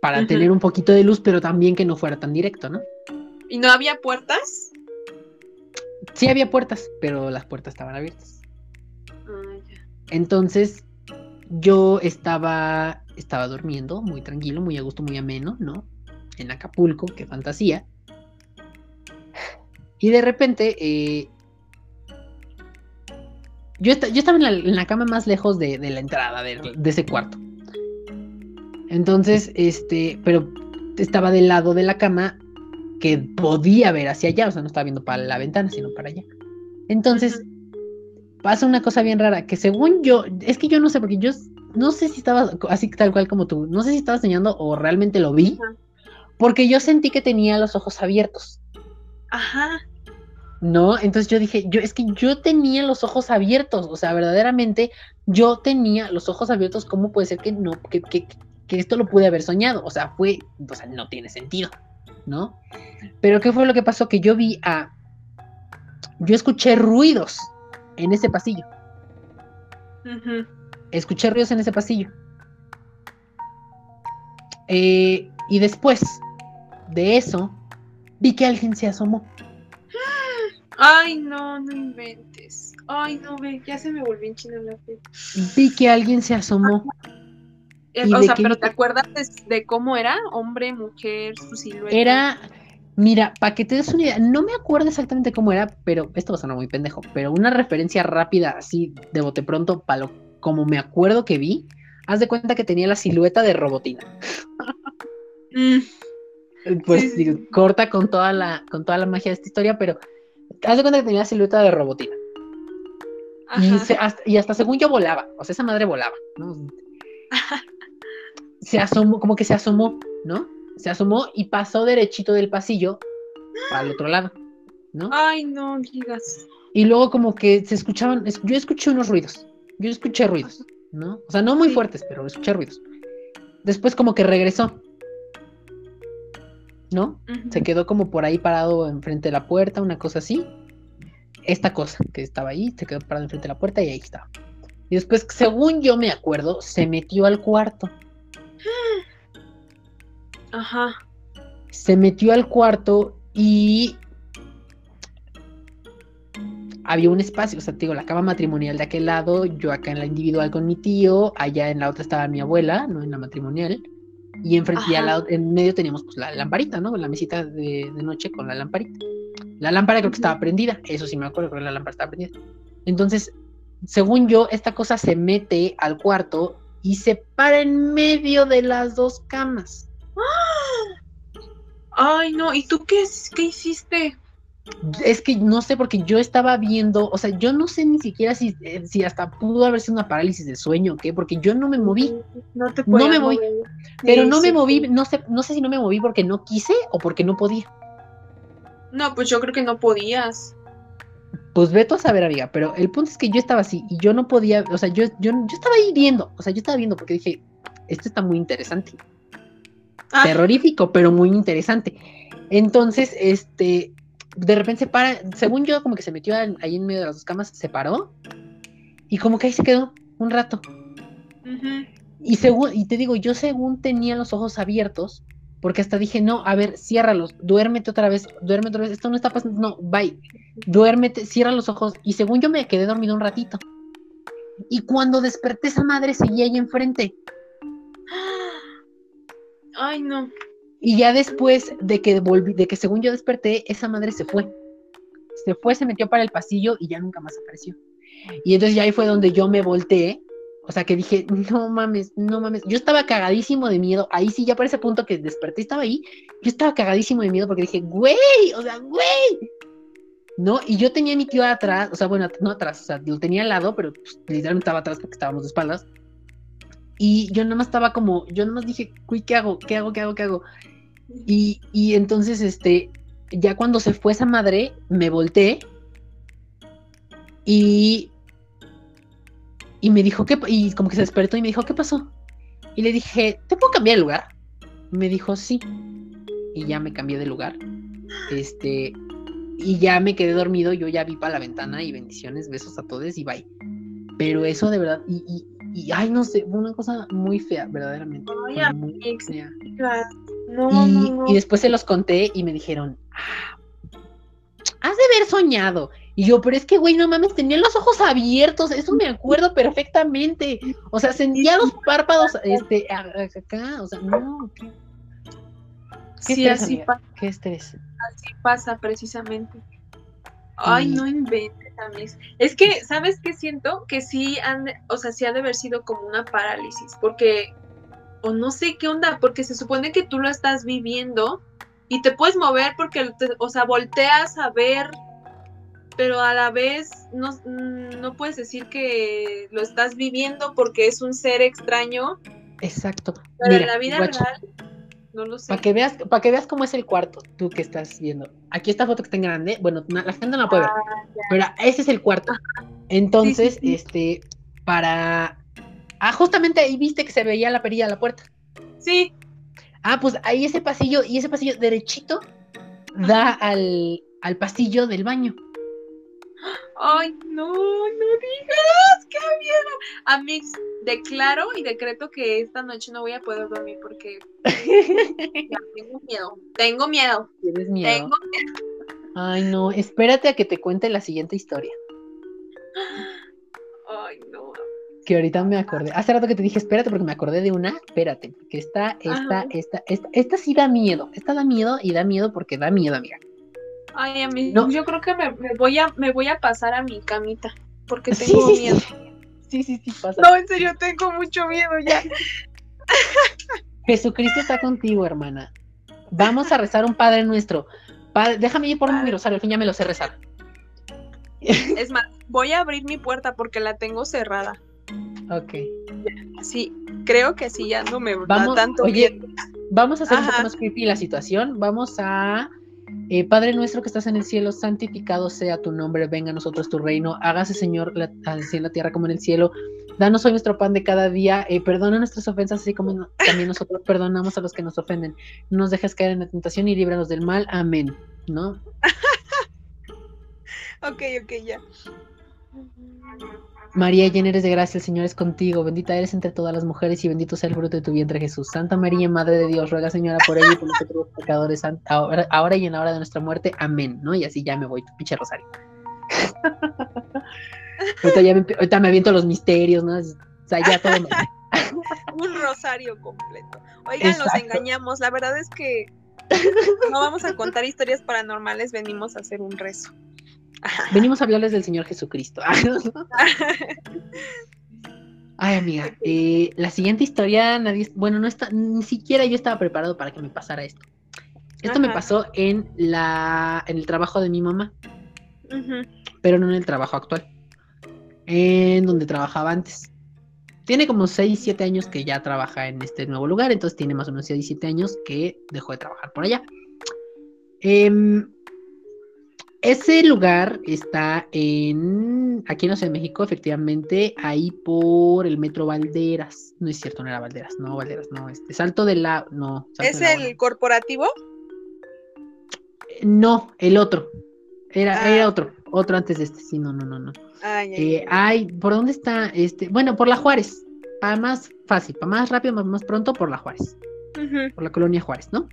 para tener un poquito de luz, pero también que no fuera tan directo, ¿no? ¿Y no había puertas? Sí había puertas, pero las puertas estaban abiertas. Entonces, yo estaba, estaba durmiendo muy tranquilo, muy a gusto, muy ameno, ¿no? En Acapulco, qué fantasía. Y de repente, eh, yo, yo, estaba en la, cama más lejos de, la entrada de, ese cuarto. Entonces, este, pero estaba del lado de la cama que podía ver hacia allá, o sea, no estaba viendo para la ventana, sino para allá. Entonces, pasa una cosa bien rara, que según yo, es que yo no sé, porque yo no sé si estaba así tal cual como tú, no sé si estaba soñando o realmente lo vi, porque yo sentí que tenía los ojos abiertos. Ajá. ¿no? Entonces yo dije, yo es que yo tenía los ojos abiertos, o sea, verdaderamente yo tenía los ojos abiertos, ¿cómo puede ser que no, que, que, que esto lo pude haber soñado, o sea, fue, o sea, no tiene sentido, ¿no? Pero ¿qué fue lo que pasó? Que yo vi a, yo escuché ruidos en ese pasillo. Escuché ruidos en ese pasillo. Eh, y después de eso, vi que alguien se asomó. Ay, no, no inventes. Ay, no, ve, ya se me volvió en chino la fe. Vi que alguien se asomó. Eh, o sea, pero ¿te acuerdas de, cómo era? Hombre, mujer, su silueta. Era, mira, para que te des una idea, no me acuerdo exactamente cómo era, pero esto va a sonar muy pendejo, pero una referencia rápida así de bote pronto para lo como me acuerdo que vi, haz de cuenta que tenía la silueta de Robotina. Mm. Pues corta con toda la con toda la magia de esta historia, pero haz de cuenta que tenía la silueta de Robotina. Y, hasta, y hasta según yo volaba, o sea, esa madre volaba, ¿no? <laughs> se asomó, como que se asomó, ¿no? Se asomó y pasó derechito del pasillo al otro lado, ¿no? Ay, no digas. Y luego como que se escuchaban, yo escuché unos ruidos, yo escuché ruidos, ¿no? O sea, no muy fuertes, pero escuché ruidos. Después como que regresó, ¿no? Se quedó como por ahí parado enfrente de la puerta, una cosa así. Esta cosa que estaba ahí, se quedó parado enfrente de la puerta y ahí estaba. Y después, según yo me acuerdo, se metió al cuarto. Ajá. Se metió al cuarto y había un espacio, o sea, te digo, la cama matrimonial de aquel lado, yo acá en la individual con mi tío, allá en la otra estaba mi abuela, ¿no? En la matrimonial. Y enfrente, y al lado, en medio teníamos pues la lamparita, ¿no? La mesita de, noche con la lamparita. La lámpara creo que estaba prendida, eso sí me acuerdo, que la lámpara estaba prendida. Entonces, según yo, esta cosa se mete al cuarto y se para en medio de las dos camas. Ay, no, ¿y tú qué, qué hiciste? Es que no sé, porque yo estaba viendo, o sea, yo no sé ni siquiera si, eh, si hasta pudo haber sido una parálisis de sueño o qué, porque yo no me moví. No te No me moví. Pero no me moví, no sé, no sé si no me moví porque no quise o porque no podía. No, pues yo creo que no podías. Pues veto a saber, amiga, pero el punto es que yo estaba así y yo no podía, o sea, yo, yo, yo estaba ahí viendo, o sea, yo estaba viendo porque dije, esto está muy interesante. Ah. Terrorífico, pero muy interesante. Entonces, este, de repente se para, según yo, como que se metió ahí en medio de las dos camas, se paró y como que ahí se quedó un rato. Y según, y te digo, yo según tenía los ojos abiertos, porque hasta dije, no, a ver, ciérralos, duérmete otra vez, duérmete otra vez, esto no está pasando, no, bye, duérmete, cierra los ojos. Y según yo me quedé dormido un ratito. Y cuando desperté, esa madre seguía ahí enfrente. Ay, no. Y ya después de que volví, de que según yo desperté, esa madre se fue. Se fue, se metió para el pasillo y ya nunca más apareció. Y entonces ya ahí fue donde yo me volteé. O sea, que dije, no mames, no mames. Yo estaba cagadísimo de miedo. Ahí sí, ya para ese punto que desperté, estaba ahí. Yo estaba cagadísimo de miedo porque dije, güey, o sea, güey. ¿No? Y yo tenía a mi tío atrás, o sea, bueno, no atrás, o sea, lo tenía al lado, pero pues, literalmente estaba atrás porque estábamos de espaldas. Y yo nada más estaba como, yo nada más dije, uy, ¿qué hago? ¿Qué hago? ¿Qué hago? ¿Qué hago? Y, y entonces, este, ya cuando se fue esa madre, me volteé y, y me dijo, ¿qué? Y como que se despertó y me dijo, ¿qué pasó? Y le dije, ¿te puedo cambiar de lugar? Me dijo, sí. Y ya me cambié de lugar. Este, y ya me quedé dormido, yo ya vi para la ventana y bendiciones, besos a todos y bye. Pero eso de verdad, ay, no sé, fue una cosa muy fea, verdaderamente. muy fea. y, y, después se los conté y me dijeron, ah, has de haber soñado. Y yo, pero es que, güey, no mames, tenía los ojos abiertos, eso me acuerdo perfectamente. O sea, sentía los párpados, este, acá, o sea, no, ¿qué? sí, así pasa. ¿Qué estrés? Así pasa, precisamente. Ay, no inventes, Es que, ¿sabes qué siento? Que sí han, o sea, sí ha de haber sido como una parálisis, porque, o no sé qué onda, porque se supone que tú lo estás viviendo y te puedes mover porque, o sea, volteas a ver pero a la vez no, no puedes decir que lo estás viviendo porque es un ser extraño. Exacto. Pero en la vida real, no lo sé. Para que veas, para que veas cómo es el cuarto, tú que estás viendo. Aquí esta foto que está en grande, bueno, la gente no la puede ver, ah, pero ese es el cuarto. Entonces, este, para Ah, justamente ahí viste que se veía la perilla de la puerta. Sí. Ah, pues ahí ese pasillo, y ese pasillo derechito da al, al pasillo del baño. Ay, no, no digas, qué miedo. Amix, declaro y decreto que esta noche no voy a poder dormir porque <laughs> tengo miedo. Tengo miedo. ¿Tienes miedo? Tengo miedo. Ay, no, espérate a que te cuente la siguiente historia. Ay, no. Que ahorita me acordé. Hace rato que te dije, espérate, porque me acordé de una. Espérate, porque esta, esta, esta, esta, esta sí da miedo. Esta da miedo y da miedo porque da miedo, amiga. Ay, a mí, yo creo que me, voy a, me voy a pasar a mi camita porque tengo miedo. <laughs> Sí, sí, sí, pasa. No, en serio, tengo mucho miedo ya. <laughs> Jesucristo está contigo, hermana. Vamos a rezar un Padre Nuestro. déjame ir por mi rosario, al fin ya me lo sé rezar. <laughs> Es más, voy a abrir mi puerta porque la tengo cerrada. Ok. Sí, creo que sí, ya no me va tanto oye, Vamos a hacer un poco más creepy la situación. Vamos a eh, Padre nuestro que estás en el cielo, santificado sea tu nombre, venga a nosotros tu reino, hágase Señor así en la tierra como en el cielo. Danos hoy nuestro pan de cada día, eh, perdona nuestras ofensas, así como también nosotros perdonamos a los que nos ofenden. No nos dejes caer en la tentación y líbranos del mal. Amén. ¿No? <laughs> ok, ok, ya. María, llena eres de gracia, el Señor es contigo, bendita eres entre todas las mujeres y bendito sea el fruto de tu vientre Jesús. Santa María, Madre de Dios, ruega Señora por ella y por nosotros los pecadores, ahora, ahora, y en la hora de nuestra muerte. Amén, ¿no? Y así ya me voy, tu pinche rosario. <laughs> ahorita, ya me, ahorita me aviento los misterios, ¿no? O sea, ya todo me... <laughs> Un rosario completo. Oigan, los engañamos, la verdad es que no vamos a contar historias paranormales, venimos a hacer un rezo. Venimos a hablarles del Señor Jesucristo. <laughs> Ay, amiga, eh, la siguiente historia, nadie, bueno, no está, ni siquiera yo estaba preparado para que me pasara esto. Esto me pasó en la, en el trabajo de mi mamá, pero no en el trabajo actual, en donde trabajaba antes. Tiene como 6, 7 años que ya trabaja en este nuevo lugar, entonces tiene más o menos 6, 7 años que dejó de trabajar por allá. Eh, ese lugar está en, aquí en Ciudad de México, efectivamente, ahí por el metro Valderas. No es cierto, no era Valderas, no, Valderas, no, este, Salto de la, no. ¿Es el corporativo? No, el otro. Era, ah. era otro, otro antes de este, sí, no, no, no, no. Eh, ay, ¿por dónde está? Este, bueno, por la Juárez, para más fácil, para más rápido, más, más pronto, por la Juárez. Por la colonia Juárez, ¿no?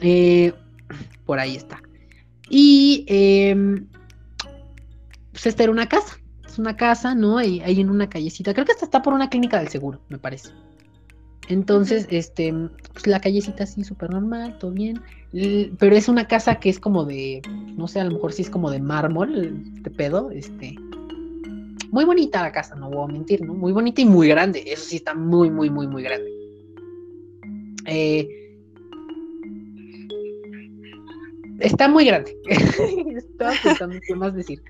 Eh, por ahí está. Y eh, pues esta era una casa, es una casa, ¿no? Ahí, ahí en una callecita. Creo que hasta está por una clínica del seguro, me parece. Entonces, este, pues la callecita así súper normal, todo bien. Pero es una casa que es como de, no sé, a lo mejor sí es como de mármol, este pedo, este. Muy bonita la casa, no voy a mentir, ¿no? Muy bonita y muy grande. Eso sí está muy, muy, muy, muy grande. Eh, está muy grande. <laughs> Estaba pensando qué más decir.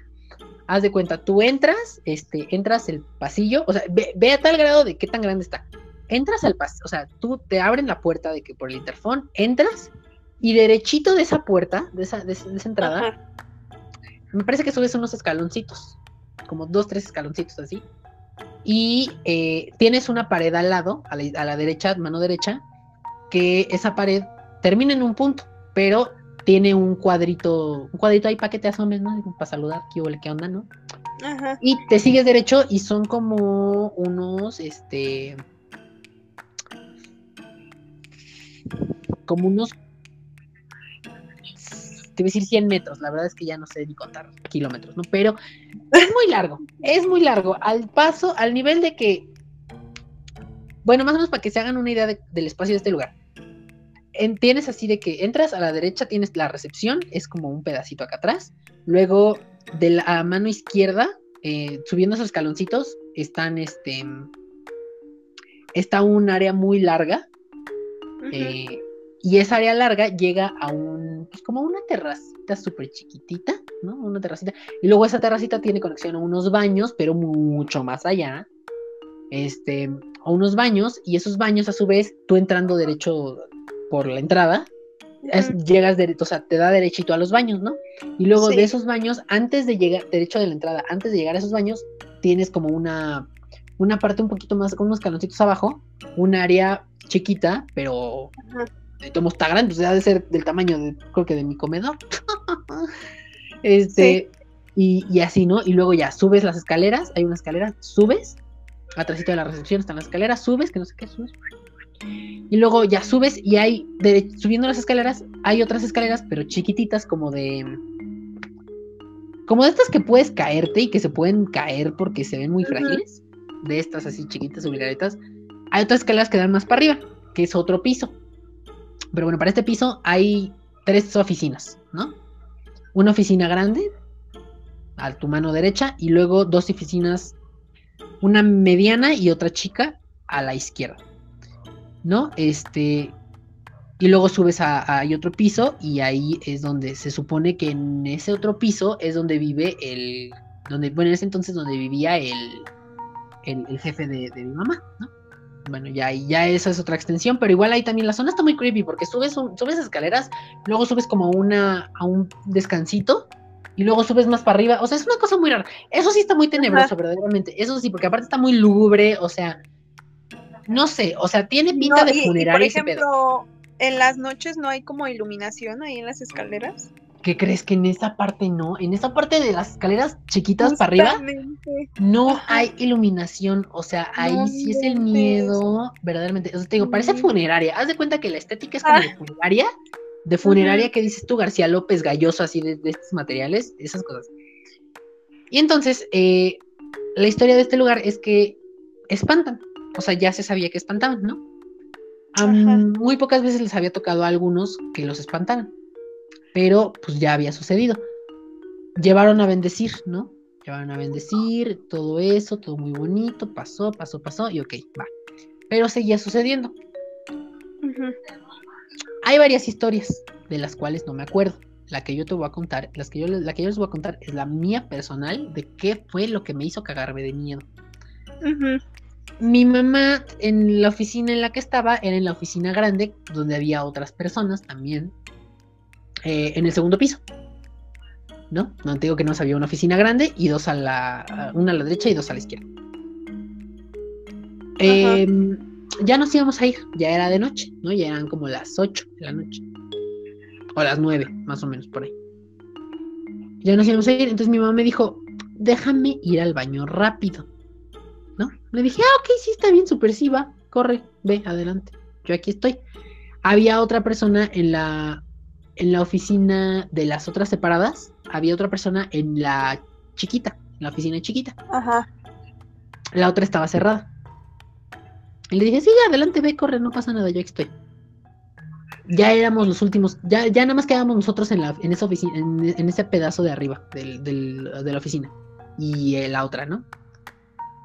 Haz de cuenta, tú entras, este, entras el pasillo, o sea, ve, a tal grado de qué tan grande está. Entras al pasillo, o sea, tú te abren la puerta de que por el interfón, entras y derechito de esa puerta, de esa, de esa, entrada, me parece que subes unos escaloncitos, como dos, tres escaloncitos así. Y eh, tienes una pared al lado, a la, a la derecha, mano derecha, que esa pared termina en un punto, pero tiene un cuadrito, un cuadrito ahí para que te asomes, ¿no? Para saludar, ¿qué, qué onda, no? Ajá. Y te sigues derecho y son como unos, este, como unos, te voy a decir 100 metros, la verdad es que ya no sé ni contar kilómetros, ¿no? Pero es muy largo, es muy largo, al paso, al nivel de que, bueno, más o menos para que se hagan una idea del espacio de este lugar tienes así de que entras a la derecha, tienes la recepción, es como un pedacito acá atrás. Luego, de la mano izquierda, eh, subiendo esos escaloncitos, están este. Está un área muy larga. Eh, y esa área larga llega a un. Pues como una terracita súper chiquitita, ¿no? Una terracita. Y luego esa terracita tiene conexión a unos baños, pero mucho más allá. Este. A unos baños. Y esos baños, a su vez, tú entrando derecho por la entrada, llegas, de, o sea, te da derechito a los baños, ¿no? Y luego de esos baños, antes de llegar, derecho de la entrada, antes de llegar a esos baños, tienes como una, una parte un poquito más, con unos caloncitos abajo, un área chiquita, pero como está grande, o sea, debe ser del tamaño de, creo que de mi comedor. <laughs> este, y, y, así, ¿no? Y luego ya subes las escaleras, hay una escalera, subes, atrás de la recepción están las escaleras, subes, que no sé qué, subes, y luego ya subes y hay, subiendo las escaleras, hay otras escaleras, pero chiquititas, como de. Como de estas que puedes caerte y que se pueden caer porque se ven muy frágiles. De estas así chiquitas, ubicaditas. Hay otras escaleras que dan más para arriba, que es otro piso. Pero bueno, para este piso hay tres oficinas, ¿no? Una oficina grande, a tu mano derecha, y luego dos oficinas, una mediana y otra chica a la izquierda. ¿No? Este, y luego subes a, otro piso y ahí es donde se supone que en ese otro piso es donde vive el, donde, bueno, en ese entonces donde vivía el, el, jefe de, mi mamá, ¿no? Bueno, ya, ya esa es otra extensión, pero igual ahí también la zona está muy creepy porque subes, subes escaleras, luego subes como una, a un descansito y luego subes más para arriba, o sea, es una cosa muy rara. Eso sí está muy tenebroso, verdaderamente, eso sí, porque aparte está muy lúgubre, o sea, no sé, o sea, tiene pinta de funeraria. por ejemplo, en las noches no hay como iluminación ahí en las escaleras. ¿Qué crees que en esa parte no? En esa parte de las escaleras chiquitas para arriba no hay iluminación. O sea, ahí sí es el miedo, verdaderamente. O sea, te digo, parece funeraria. Haz de cuenta que la estética es como de ah. funeraria, de funeraria que dices tú, García López, galloso, así de, estos materiales, esas cosas. Y entonces, eh, la historia de este lugar es que espantan o sea, ya se sabía que espantaban, ¿no? muy pocas veces les había tocado a algunos que los espantaran, pero pues ya había sucedido. Llevaron a bendecir, ¿no? Llevaron a bendecir, todo eso, todo muy bonito, pasó, pasó, pasó, y ok, va. Pero seguía sucediendo. Hay varias historias de las cuales no me acuerdo. La que yo te voy a contar, las que yo, la que yo les voy a contar es la mía personal de qué fue lo que me hizo cagarme de miedo mi mamá en la oficina en la que estaba era en la oficina grande, donde había otras personas también, eh, en el segundo piso. ¿No? No te digo que no había una oficina grande y dos a la, una a la derecha y dos a la izquierda. Em, ya nos íbamos a ir, ya era de noche, ¿no? Ya eran como las 8 de la noche. O las 9, más o menos por ahí. Ya nos íbamos a ir, entonces mi mamá me dijo, déjame ir al baño rápido. Le dije, ah, ok, sí, está bien, super sí, va, corre, ve, adelante, yo aquí estoy. Había otra persona en la, en la oficina de las otras separadas, había otra persona en la chiquita, la oficina chiquita. Ajá. La otra estaba cerrada. Y le dije, sí, adelante, ve, corre, no pasa nada, yo aquí estoy. Ya éramos los últimos, ya, ya nada más quedábamos nosotros en, la, en esa oficina, en, ese pedazo de arriba del, de la oficina. Y eh, la otra, ¿no?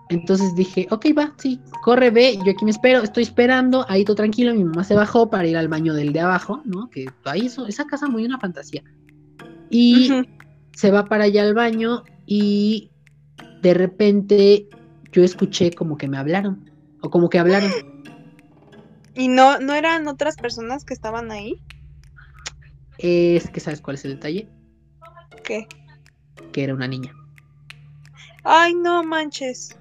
Entonces dije, ok, va, sí, corre, ve, yo aquí me espero, estoy esperando, ahí todo tranquilo, mi mamá se bajó para ir al baño del de abajo, ¿no? Que ahí eso, esa casa muy una fantasía. Y se va para allá al baño y de repente yo escuché como que me hablaron, o como que hablaron. ¿Y no, no eran otras personas que estaban ahí? Es que sabes cuál es el detalle. ¿Qué? Que era una niña. Ay, no manches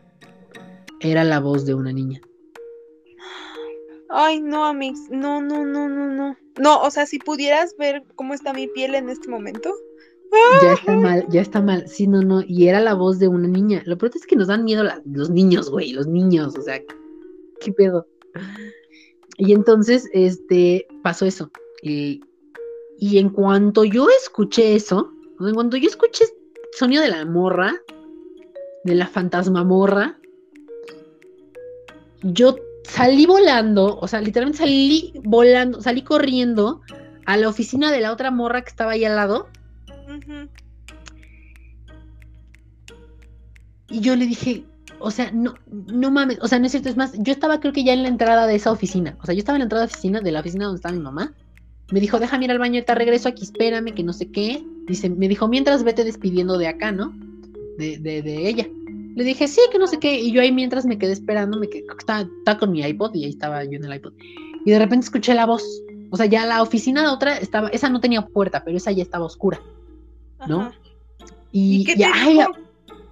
era la voz de una niña. Ay, no, Amix, no, no, no, no, no. No, o sea, si pudieras ver cómo está mi piel en este momento. Ya está mal, ya está mal. Sí, no, no. Y era la voz de una niña. Lo peor es que nos dan miedo los niños, güey, los niños. O sea, ¿qué pedo? Y entonces, este, pasó eso. Y, y en cuanto yo escuché eso, en cuanto yo escuché el sonido de la morra, de la fantasma morra, yo salí volando, o sea, literalmente salí volando, salí corriendo a la oficina de la otra morra que estaba ahí al lado. Y yo le dije, o sea, no, no mames, o sea, no es cierto, es más, yo estaba creo que ya en la entrada de esa oficina, o sea, yo estaba en la entrada de la oficina, de la oficina donde estaba mi mamá. Me dijo, déjame ir al baño, te regreso aquí, espérame, que no sé qué. Dice, me dijo, mientras vete despidiendo de acá, ¿no? De, de, de ella. Le dije, sí, que no sé qué. Y yo ahí mientras me quedé esperando, me quedé, estaba, con mi iPod y ahí estaba yo en el iPod. Y de repente escuché la voz. O sea, ya la oficina de otra estaba, esa no tenía puerta, pero esa ya estaba oscura. ¿No? Y, qué te dijo?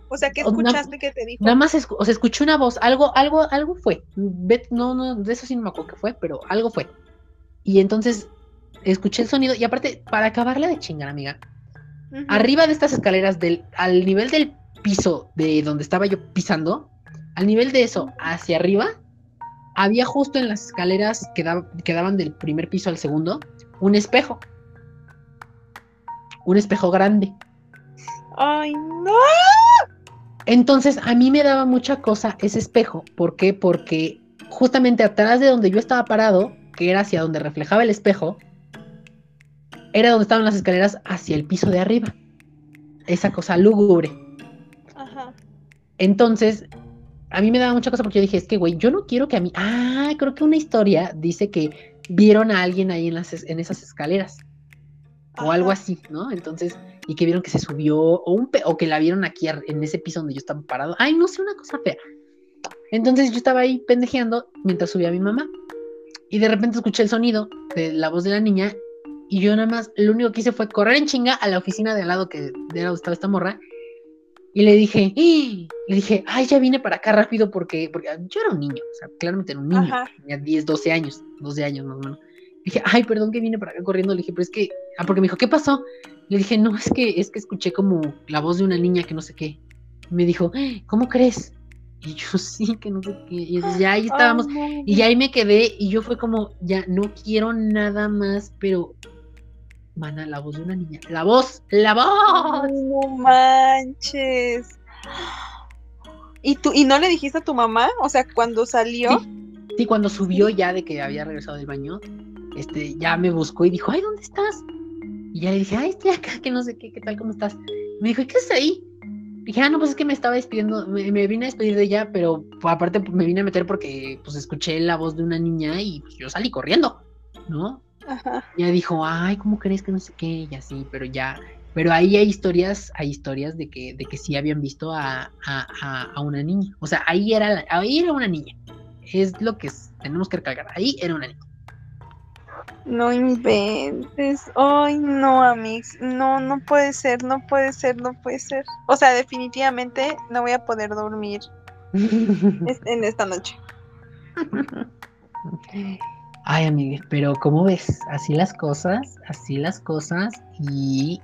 o sea, ¿qué escuchaste que te dijo? Nada más, o sea, escuché una voz, algo, algo, algo fue. No, no, de eso sí no me acuerdo qué fue, pero algo fue. Y entonces escuché el sonido y aparte, para acabarla de chingar, amiga, arriba de estas escaleras, del, al nivel del piso de donde estaba yo pisando, al nivel de eso, hacia arriba, había justo en las escaleras que, daban del primer piso al segundo, un espejo. Un espejo grande. ¡Ay, no! Entonces, a mí me daba mucha cosa ese espejo. ¿Por qué? Porque justamente atrás de donde yo estaba parado, que era hacia donde reflejaba el espejo, era donde estaban las escaleras hacia el piso de arriba. Esa cosa lúgubre. Entonces, a mí me daba mucha cosa porque yo dije, es que, güey, yo no quiero que a mí. Ah, creo que una historia dice que vieron a alguien ahí en, las, en esas escaleras. O algo así, ¿no? Entonces, y que vieron que se subió, o, un o que la vieron aquí en ese piso donde yo estaba parado. Ay, no sé, una cosa fea. Entonces yo estaba ahí pendejeando mientras subía a mi mamá. Y de repente escuché el sonido de la voz de la niña. Y yo nada más, lo único que hice fue correr en chinga a la oficina de al lado que de donde estaba esta morra y le dije, ¡Y! le dije, ay, ya vine para acá rápido porque, porque yo era un niño, o sea, claramente era un niño, tenía 10, 12 años, 12 años más o menos. Le dije, ay, perdón que vine para acá corriendo. Le dije, pero es que, ah, porque me dijo, ¿qué pasó? Le dije, no, es que, es que escuché como la voz de una niña que no sé qué. me dijo, ¿cómo crees? Y yo, <laughs> sí, que no sé qué. Y ya ahí estábamos. y ya ahí me quedé. Y yo fue como, ya no quiero nada más, pero Mana, la voz de una niña. ¡La voz! ¡La voz! No manches. ¿Y tú, y no le dijiste a tu mamá? O sea, cuando salió. Sí, cuando subió ya de que había regresado del baño, este, ya me buscó y dijo, ay, ¿dónde estás? Y ya le dije, ay, estoy acá, que no sé qué, qué tal, cómo estás. Me dijo, ¿y qué es ahí? Dije, ah, no, pues es que me estaba despidiendo, me, vine a despedir de ella, pero aparte me vine a meter porque pues escuché la voz de una niña y pues yo salí corriendo, ¿no? Ya dijo, ay, ¿cómo crees que no sé qué? Y así, pero ya, pero ahí hay historias, hay historias de que, de que sí habían visto a, una niña. O sea, ahí era, ahí era una niña. Es lo que tenemos que recalcar. Ahí era una niña. No inventes. Ay, no, Amix. No, no puede ser, no puede ser, no puede ser. O sea, definitivamente no voy a poder dormir <laughs> en esta noche. <laughs> Ay, amiga, pero ¿cómo ves? Así las cosas, así las cosas y.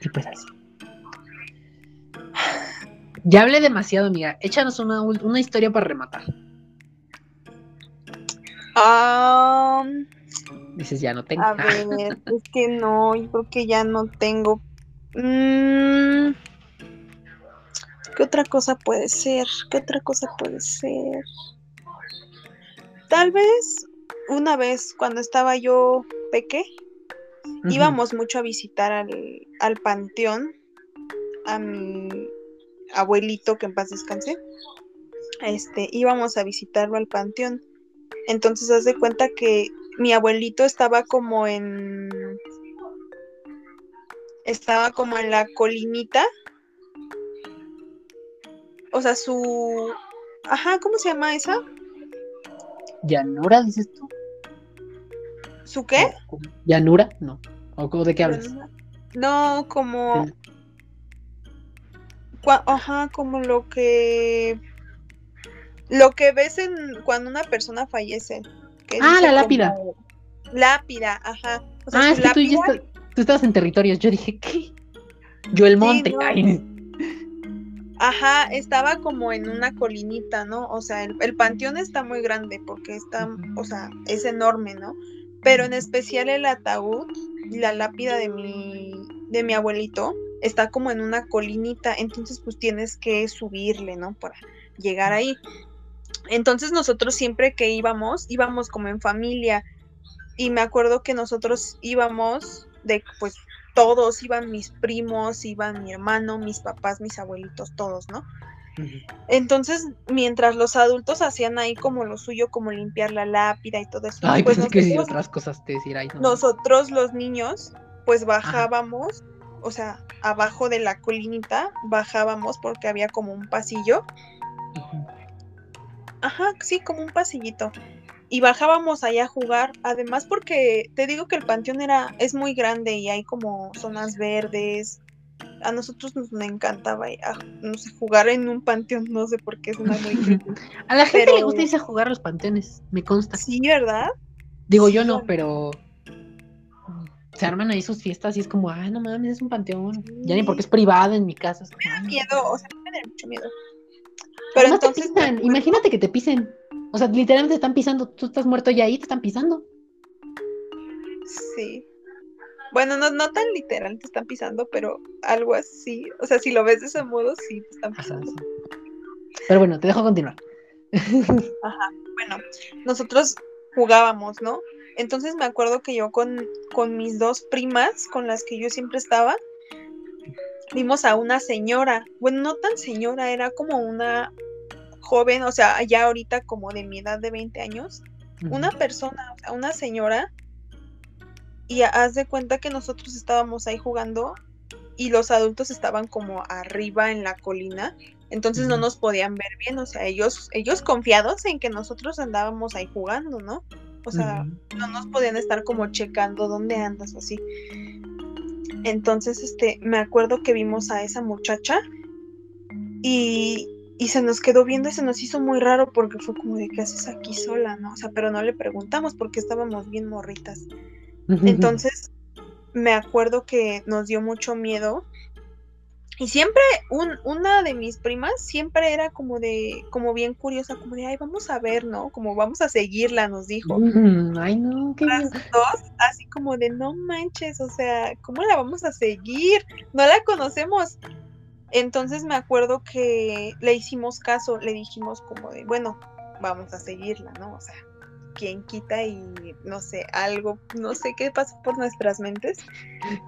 Y pues así. Ya hablé demasiado, amiga. Échanos una, una historia para rematar. Dices, ya no tengo. A ver, es que <laughs> no, yo creo que ya no tengo. Mm, ¿Qué otra cosa puede ser? ¿Qué otra cosa puede ser? Tal vez una vez cuando estaba yo peque, íbamos mucho a visitar al, al panteón a mi abuelito que en paz descanse. Este, íbamos a visitarlo al panteón. Entonces haz de cuenta que mi abuelito estaba como en estaba como en la colinita. O sea, su ajá, ¿cómo se llama esa? ¿Llanura, dices tú? ¿Su qué? ¿Llanura? No. ¿O de qué hablas? No, como. Ajá, como lo que. Lo que ves en cuando una persona fallece. ah, la lápida. Lápida, ajá. ah, es que tú, ya tú estabas en territorios. Yo dije, ¿qué? Yo el monte. Ajá, estaba como en una colinita, ¿no? O sea, el, panteón está muy grande porque está, o sea, es enorme, ¿no? Pero en especial el ataúd, la lápida de mi, de mi abuelito, está como en una colinita, entonces pues tienes que subirle, ¿no? Para llegar ahí. Entonces nosotros siempre que íbamos, íbamos como en familia. Y me acuerdo que nosotros íbamos de, pues todos, iban mis primos, iban mi hermano, mis papás, mis abuelitos, todos, ¿no? Entonces, mientras los adultos hacían ahí como lo suyo, como limpiar la lápida y todo eso. Ay, pues, pues que otras cosas te decir ahí. Nosotros los niños, pues bajábamos, o sea, abajo de la colinita, bajábamos porque había como un pasillo. Ajá, sí, como un pasillito y bajábamos allá a jugar, además porque te digo que el panteón era es muy grande y hay como zonas verdes. A nosotros nos encantaba ah, no sé, jugar en un panteón, no sé por qué es una muy <laughs> A la gente le gusta irse a jugar los panteones, me consta. Sí, ¿verdad? Digo yo no, pero se arman ahí sus fiestas y es como, ay, no mames, es un panteón. Ya ni porque es privado en mi casa. me da miedo, o sea, me da mucho miedo. Pero entonces. Imagínate que te pisen. O sea, literalmente te están pisando. Tú estás muerto y ahí te están pisando. Sí. Bueno, no, no tan literal te están pisando, pero algo así. O sea, si lo ves de ese modo, sí te están pisando. Pero bueno, te dejo continuar. <laughs> Ajá. Bueno, nosotros jugábamos, ¿no? Entonces me acuerdo que yo con, con mis dos primas, con las que yo siempre estaba, vimos a una señora. Bueno, no tan señora, era como una joven, o sea, ya ahorita como de mi edad de 20 años, una persona, una señora, y haz de cuenta que nosotros estábamos ahí jugando y los adultos estaban como arriba en la colina, entonces no nos podían ver bien, o sea, ellos, ellos confiados en que nosotros andábamos ahí jugando, ¿no? O sea, no nos podían estar como checando dónde andas así. Entonces, este, me acuerdo que vimos a esa muchacha y, y se nos quedó viendo y se nos hizo muy raro porque fue como de qué haces aquí sola, ¿no? O sea, pero no le preguntamos porque estábamos bien morritas. Entonces, me acuerdo que nos dio mucho miedo. Y siempre, un, una de mis primas siempre era como de, como bien curiosa, como de, ay, vamos a ver, ¿no? Como vamos a seguirla, nos dijo. ay, no, qué Las dos, así como de, no manches, o sea, ¿cómo la vamos a seguir? No la conocemos. Entonces me acuerdo que le hicimos caso, le dijimos como de, bueno, vamos a seguirla, ¿no? O sea, ¿quién quita y no sé, algo, no sé qué pasa por nuestras mentes?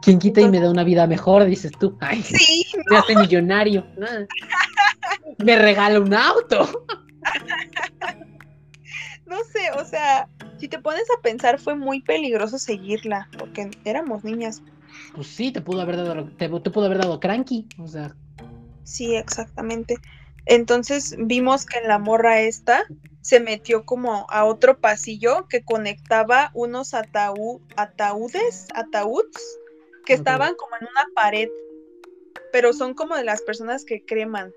¿Quién quita y me da una vida mejor, dices tú? Ay, sí. Me hace millonario. <laughs> me regala un auto. <laughs> no sé, o sea, si te pones a pensar, fue muy peligroso seguirla, porque éramos niñas. Pues sí, te pudo haber dado, te, te pudo haber dado cranky, o sea. Sí, exactamente. Entonces vimos que en la morra esta se metió como a otro pasillo que conectaba unos ataúdes, ataúdes, que estaban como en una pared, pero son como de las personas que creman.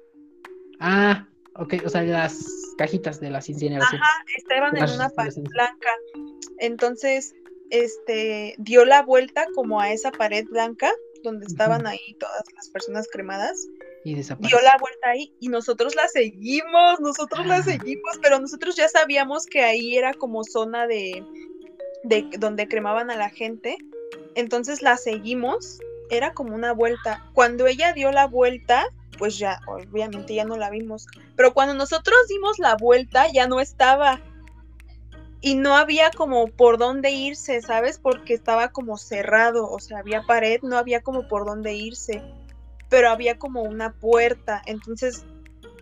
Ah, ok, o sea, las cajitas de las incineración. Ajá, estaban en una pared blanca. Entonces, este, dio la vuelta como a esa pared blanca donde estaban ahí todas las personas cremadas y dio la vuelta ahí y nosotros la seguimos, nosotros la ah. seguimos, pero nosotros ya sabíamos que ahí era como zona de, de donde cremaban a la gente, entonces la seguimos, era como una vuelta. Cuando ella dio la vuelta, pues ya, obviamente ya no la vimos. Pero cuando nosotros dimos la vuelta, ya no estaba. Y no había como por dónde irse, ¿sabes? Porque estaba como cerrado, o sea, había pared, no había como por dónde irse. Pero había como una puerta. Entonces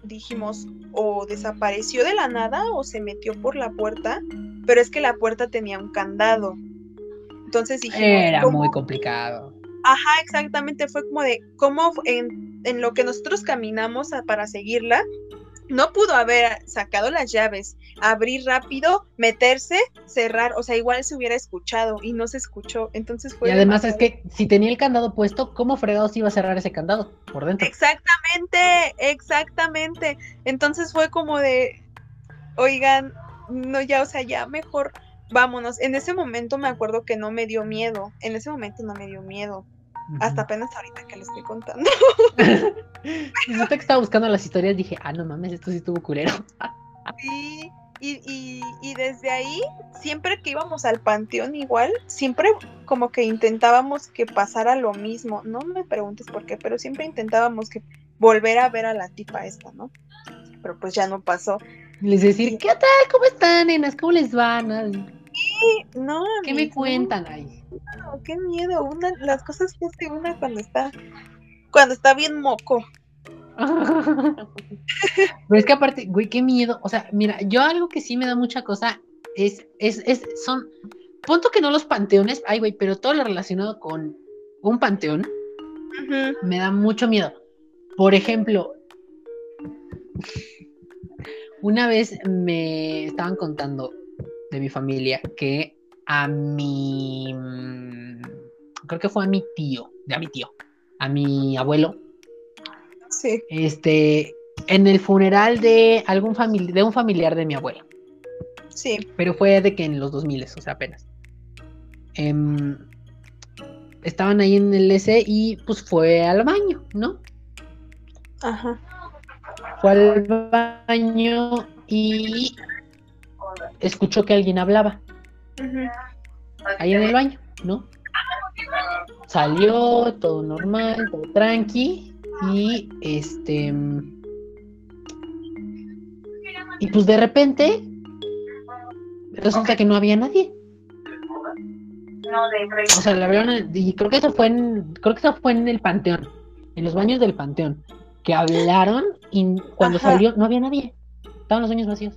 dijimos, o desapareció de la nada o se metió por la puerta, pero es que la puerta tenía un candado. Entonces dijimos... Era muy complicado. Ajá, exactamente, fue como de cómo en, en lo que nosotros caminamos para seguirla, no pudo haber sacado las llaves, abrir rápido, meterse, cerrar, o sea, igual se hubiera escuchado y no se escuchó, entonces fue... Y además es que si tenía el candado puesto, ¿cómo fregados iba a cerrar ese candado por dentro? Exactamente, exactamente. Entonces fue como de, oigan, no, ya, o sea, ya mejor vámonos. En ese momento me acuerdo que no me dio miedo, en ese momento no me dio miedo. Hasta apenas ahorita que le estoy contando. <laughs> Yo que estaba buscando las historias dije, ah, no mames, esto sí estuvo culero. <laughs> sí, y, y, desde ahí, siempre que íbamos al panteón igual, siempre como que intentábamos que pasara lo mismo. No me preguntes por qué, pero siempre intentábamos que volver a ver a la tipa esta, ¿no? Pero pues ya no pasó. Les decir, ¿qué tal? ¿Cómo están, nenas? ¿Cómo les van? Sí, no. ¿Qué me cuentan ahí? qué miedo. Una, las cosas que hace una cuando está, cuando está bien moco. <laughs> Pero es que aparte, güey, qué miedo. O sea, mira, yo algo que sí me da mucha cosa es, es, es, son, punto que no los panteones, ay, güey, pero todo lo relacionado con un panteón me da mucho miedo. Por ejemplo, una vez me estaban contando de mi familia que a mi. Mm, creo que fue a mi tío, a mi tío, a mi abuelo. Sí. Este, en el funeral de algún familiar, de un familiar de mi abuelo. Sí. Pero fue de que en los 2000, o sea, apenas. Em, estaban ahí en el S y pues fue al baño, ¿no? Ajá. Fue al baño y escuchó que alguien hablaba. Ahí en el baño, ¿no? Salió, todo normal, todo tranqui. Y este. Y pues de repente. Resulta que no había nadie. O sea, la abrieron y creo que eso fue en, creo que eso fue en el panteón, en los baños del panteón, que hablaron y cuando salió no había nadie, estaban los baños vacíos.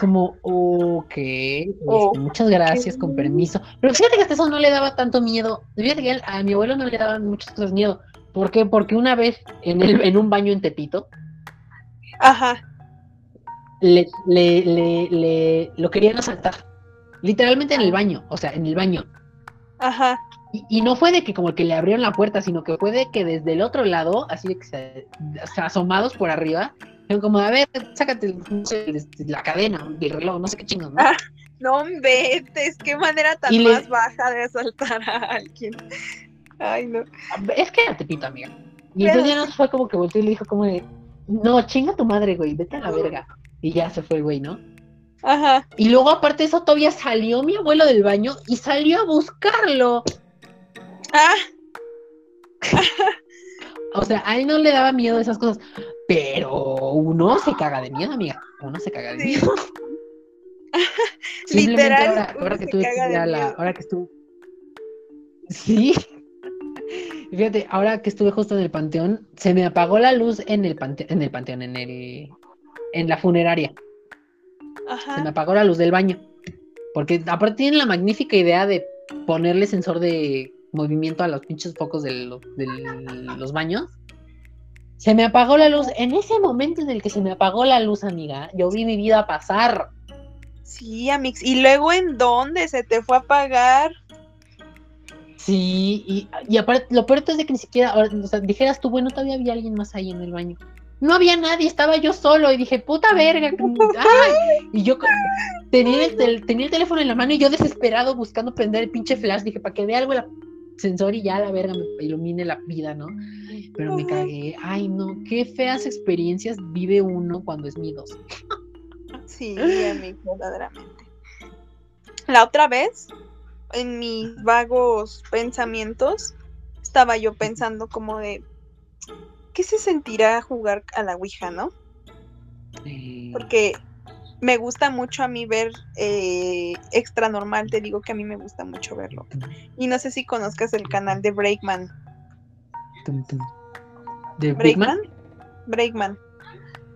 Como, ok, este, oh, muchas gracias, con permiso. Pero fíjate que hasta eso no le daba tanto miedo. Fíjate que a mi abuelo no le daban muchas cosas miedo. ¿Por qué? Porque una vez en, el, en un baño en Tepito, Ajá. Le, le, le, lo querían asaltar. Literalmente en el baño, o sea, en el baño. Ajá. Y, no fue de que como que le abrieron la puerta, sino que fue de que desde el otro lado, así de que se, asomados por arriba, como, a ver, sácate la cadena, el reloj, no sé qué chingos, ¿no? Ah, no es qué manera tan más baja de asaltar a alguien. Ay, no. Es que era tepito, amiga. Y entonces ya no fue como que volteó y le dijo como de, no, chinga tu madre, güey, vete a la verga. Y ya se fue, güey, ¿no? Ajá. Y luego, aparte de eso, todavía salió mi abuelo del baño y salió a buscarlo. Ah. <laughs> o sea, a él no le daba miedo esas cosas. Pero uno se caga de miedo, amiga. Uno se caga de miedo. <laughs> Literal. Ahora, que estuve la, ahora que estuve. Sí. Fíjate, ahora que estuve justo en el panteón, se me apagó la luz en el panteón, en el panteón, en el en la funeraria. Ajá. Se me apagó la luz del baño. Porque aparte tienen la magnífica idea de ponerle sensor de movimiento a los pinches focos de los baños. Se me apagó la luz. En ese momento en el que se me apagó la luz, amiga, yo vi mi vida pasar. Sí, Amix. ¿Y luego en dónde se te fue a apagar? Sí, y, y aparte, lo peor es de que ni siquiera, o sea, dijeras tú, bueno, todavía había alguien más ahí en el baño. No había nadie, estaba yo solo y dije, puta verga. <laughs> Y yo tenía el, tenía el teléfono en la mano y yo desesperado buscando prender el pinche flash. Dije, para que vea algo la sensor y ya la verga me ilumine la vida, ¿no? Pero me cagué. Ay, no, qué feas experiencias vive uno cuando es miedoso. Sí, mí verdaderamente. La otra vez, en mis vagos pensamientos, estaba yo pensando como de, ¿qué se sentirá jugar a la Ouija, no? Porque me gusta mucho a mí ver eh, Extra Normal, te digo que a mí me gusta mucho verlo. Y no sé si conozcas el canal de Breakman. ¿De Breakman? Breakman.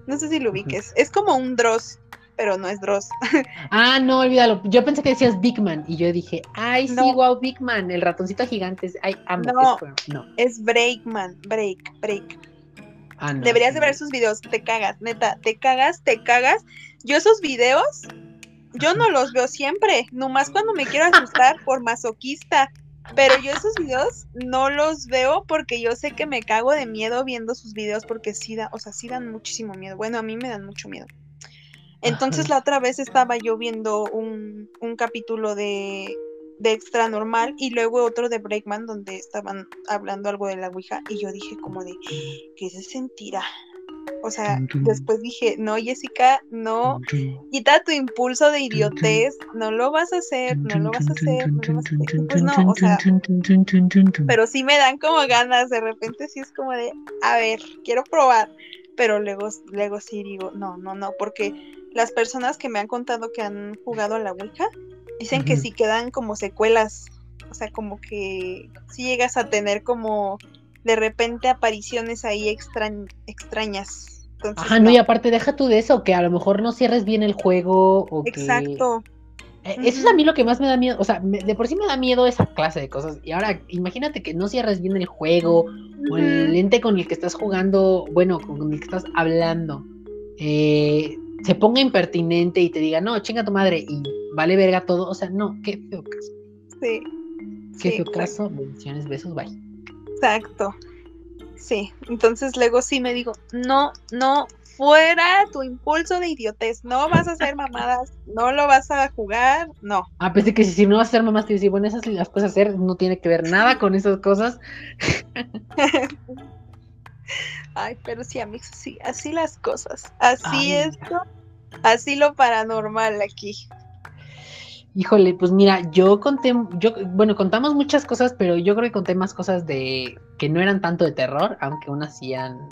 No sé si lo ubiques. Es como un Dross, pero no es Dross. <laughs> ah, no, olvídalo. Yo pensé que decías Big Man y yo dije, ay, sí, wow, Big Man, el ratoncito gigante. Ay, amo. No, es, no. es Breakman, Break, Break. Ah, Deberías de ver sus videos, te cagas, neta, te cagas, te cagas. Yo esos videos, yo no los veo siempre, nomás cuando me quiero asustar por masoquista. Pero yo esos videos no los veo porque yo sé que me cago de miedo viendo sus videos porque sí, da, o sea, sí dan muchísimo miedo. Bueno, a mí me dan mucho miedo. Entonces la otra vez estaba yo viendo un, un capítulo de, de Extra Normal y luego otro de Breakman donde estaban hablando algo de la Ouija y yo dije como de, ¿qué se sentirá? O sea, después dije, no, Jessica, no, quita tu impulso de idiotez, no lo vas a hacer, no lo vas a hacer, no lo vas a hacer. Pues no, o sea, pero sí me dan como ganas, de repente sí es como de, a ver, quiero probar, pero luego, luego sí digo, no, no, no, porque las personas que me han contado que han jugado a la Ouija, dicen que sí quedan como secuelas, o sea, como que si llegas a tener como de repente apariciones ahí extrañas. Ajá, no. y aparte deja tú de eso, que a lo mejor no cierres bien el juego o Exacto. Eh, eso es a mí lo que más me da miedo, o sea, de por sí me da miedo esa clase de cosas. Y ahora, imagínate que no cierres bien el juego o el lente con el que estás jugando, bueno, con el que estás hablando, eh, se ponga impertinente y te diga, no, chinga tu madre y vale verga todo. O sea, no, qué feo caso. Sí. Qué feo caso. Bendiciones, besos, bye. Exacto. Sí, entonces luego sí me digo, no, no, fuera tu impulso de idiotez, no vas a hacer mamadas, no lo vas a jugar, no. Ah, pensé que si, no vas a hacer mamadas, te decir, bueno, esas las puedes hacer, no tiene que ver nada con esas cosas. <laughs> Ay, pero sí, amigos, sí, así las cosas, así es, así lo paranormal aquí. Híjole, pues mira, yo conté, yo, bueno, contamos muchas cosas, pero yo creo que conté más cosas de que no eran tanto de terror, aunque unas sí eran,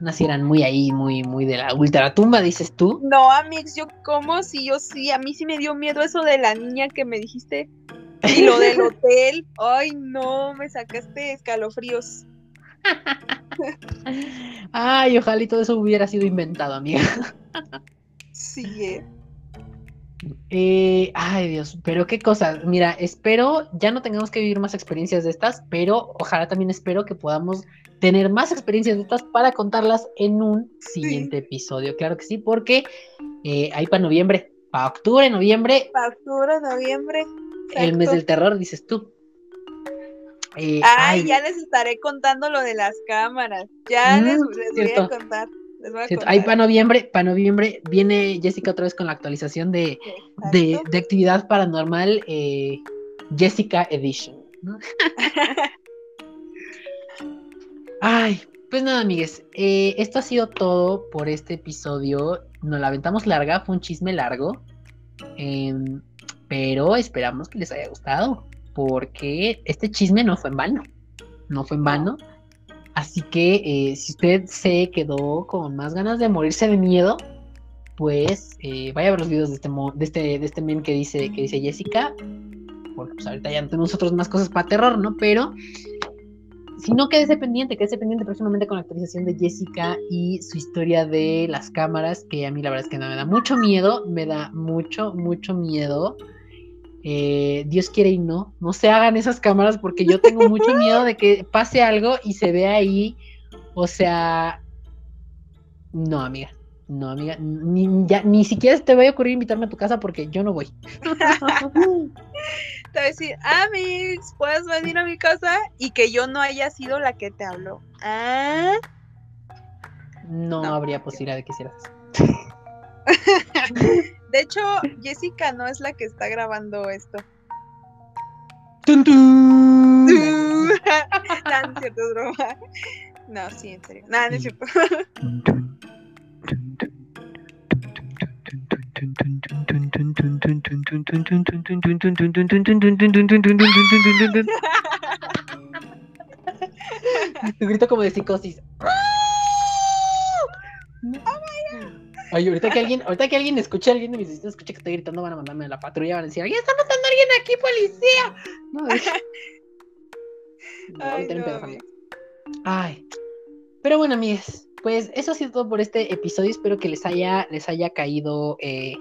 unas eran muy ahí, muy, muy de la ultratumba, dices tú. No, Amix, yo como si yo sí, a mí sí me dio miedo eso de la niña que me dijiste y lo del <laughs> hotel. Ay, no, me sacaste escalofríos. Ay, ojalá y todo eso hubiera sido inventado, amiga. Sí, eh. Eh, ay Dios, pero qué cosa. Mira, espero ya no tengamos que vivir más experiencias de estas, pero ojalá también espero que podamos tener más experiencias de estas para contarlas en un siguiente episodio. Claro que sí, porque eh, hay para noviembre, para octubre, noviembre. Para octubre, noviembre. El mes del terror, dices tú. Eh, ay, ya les estaré contando lo de las cámaras. Ya mm, les voy a contar. Ahí para noviembre, para noviembre viene Jessica otra vez con la actualización de, de, actividad paranormal eh, Jessica Edition. <laughs> Ay, pues nada, amigues. Eh, esto ha sido todo por este episodio. Nos la aventamos larga, fue un chisme largo. Em, pero esperamos que les haya gustado. Porque este chisme no fue en vano. No fue en vano. Así que eh, si usted se quedó con más ganas de morirse de miedo, pues eh, vaya a ver los videos de este, de este, de este men que dice, que dice Jessica. Porque pues ahorita ya tenemos nosotros más cosas para terror, ¿no? Pero si no, quédese pendiente, quédese pendiente próximamente con la actualización de Jessica y su historia de las cámaras, que a mí la verdad es que no me da mucho miedo, me da mucho, mucho miedo. Eh, Dios quiere y no, no se hagan esas cámaras porque yo tengo mucho miedo de que pase algo y se vea ahí, o sea, no, amiga, no, amiga, ni, ni siquiera te voy a ocurrir invitarme a tu casa porque yo no voy. <laughs> te voy a decir, Amix, puedes venir a mi casa y que yo no haya sido la que te habló. ¿Ah? No, habría posibilidad de que hicieras <laughs> De hecho, Jessica no es la que está grabando esto. ¡Tun, no, <laughs> no es cierto, es broma. No, sí, en serio. No, no es cierto. Tu <laughs> grito como de psicosis. Oye, ahorita que alguien, ahorita que alguien escuche a alguien de mis vecinos escuche que estoy gritando, van a mandarme a la patrulla, van a decir, ¡Alguien está matando a alguien aquí, policía! No, <laughs> Ay, no, Ay. Pero bueno, amigas, pues eso ha sido todo por este episodio. Espero que les haya, les haya caído, eh,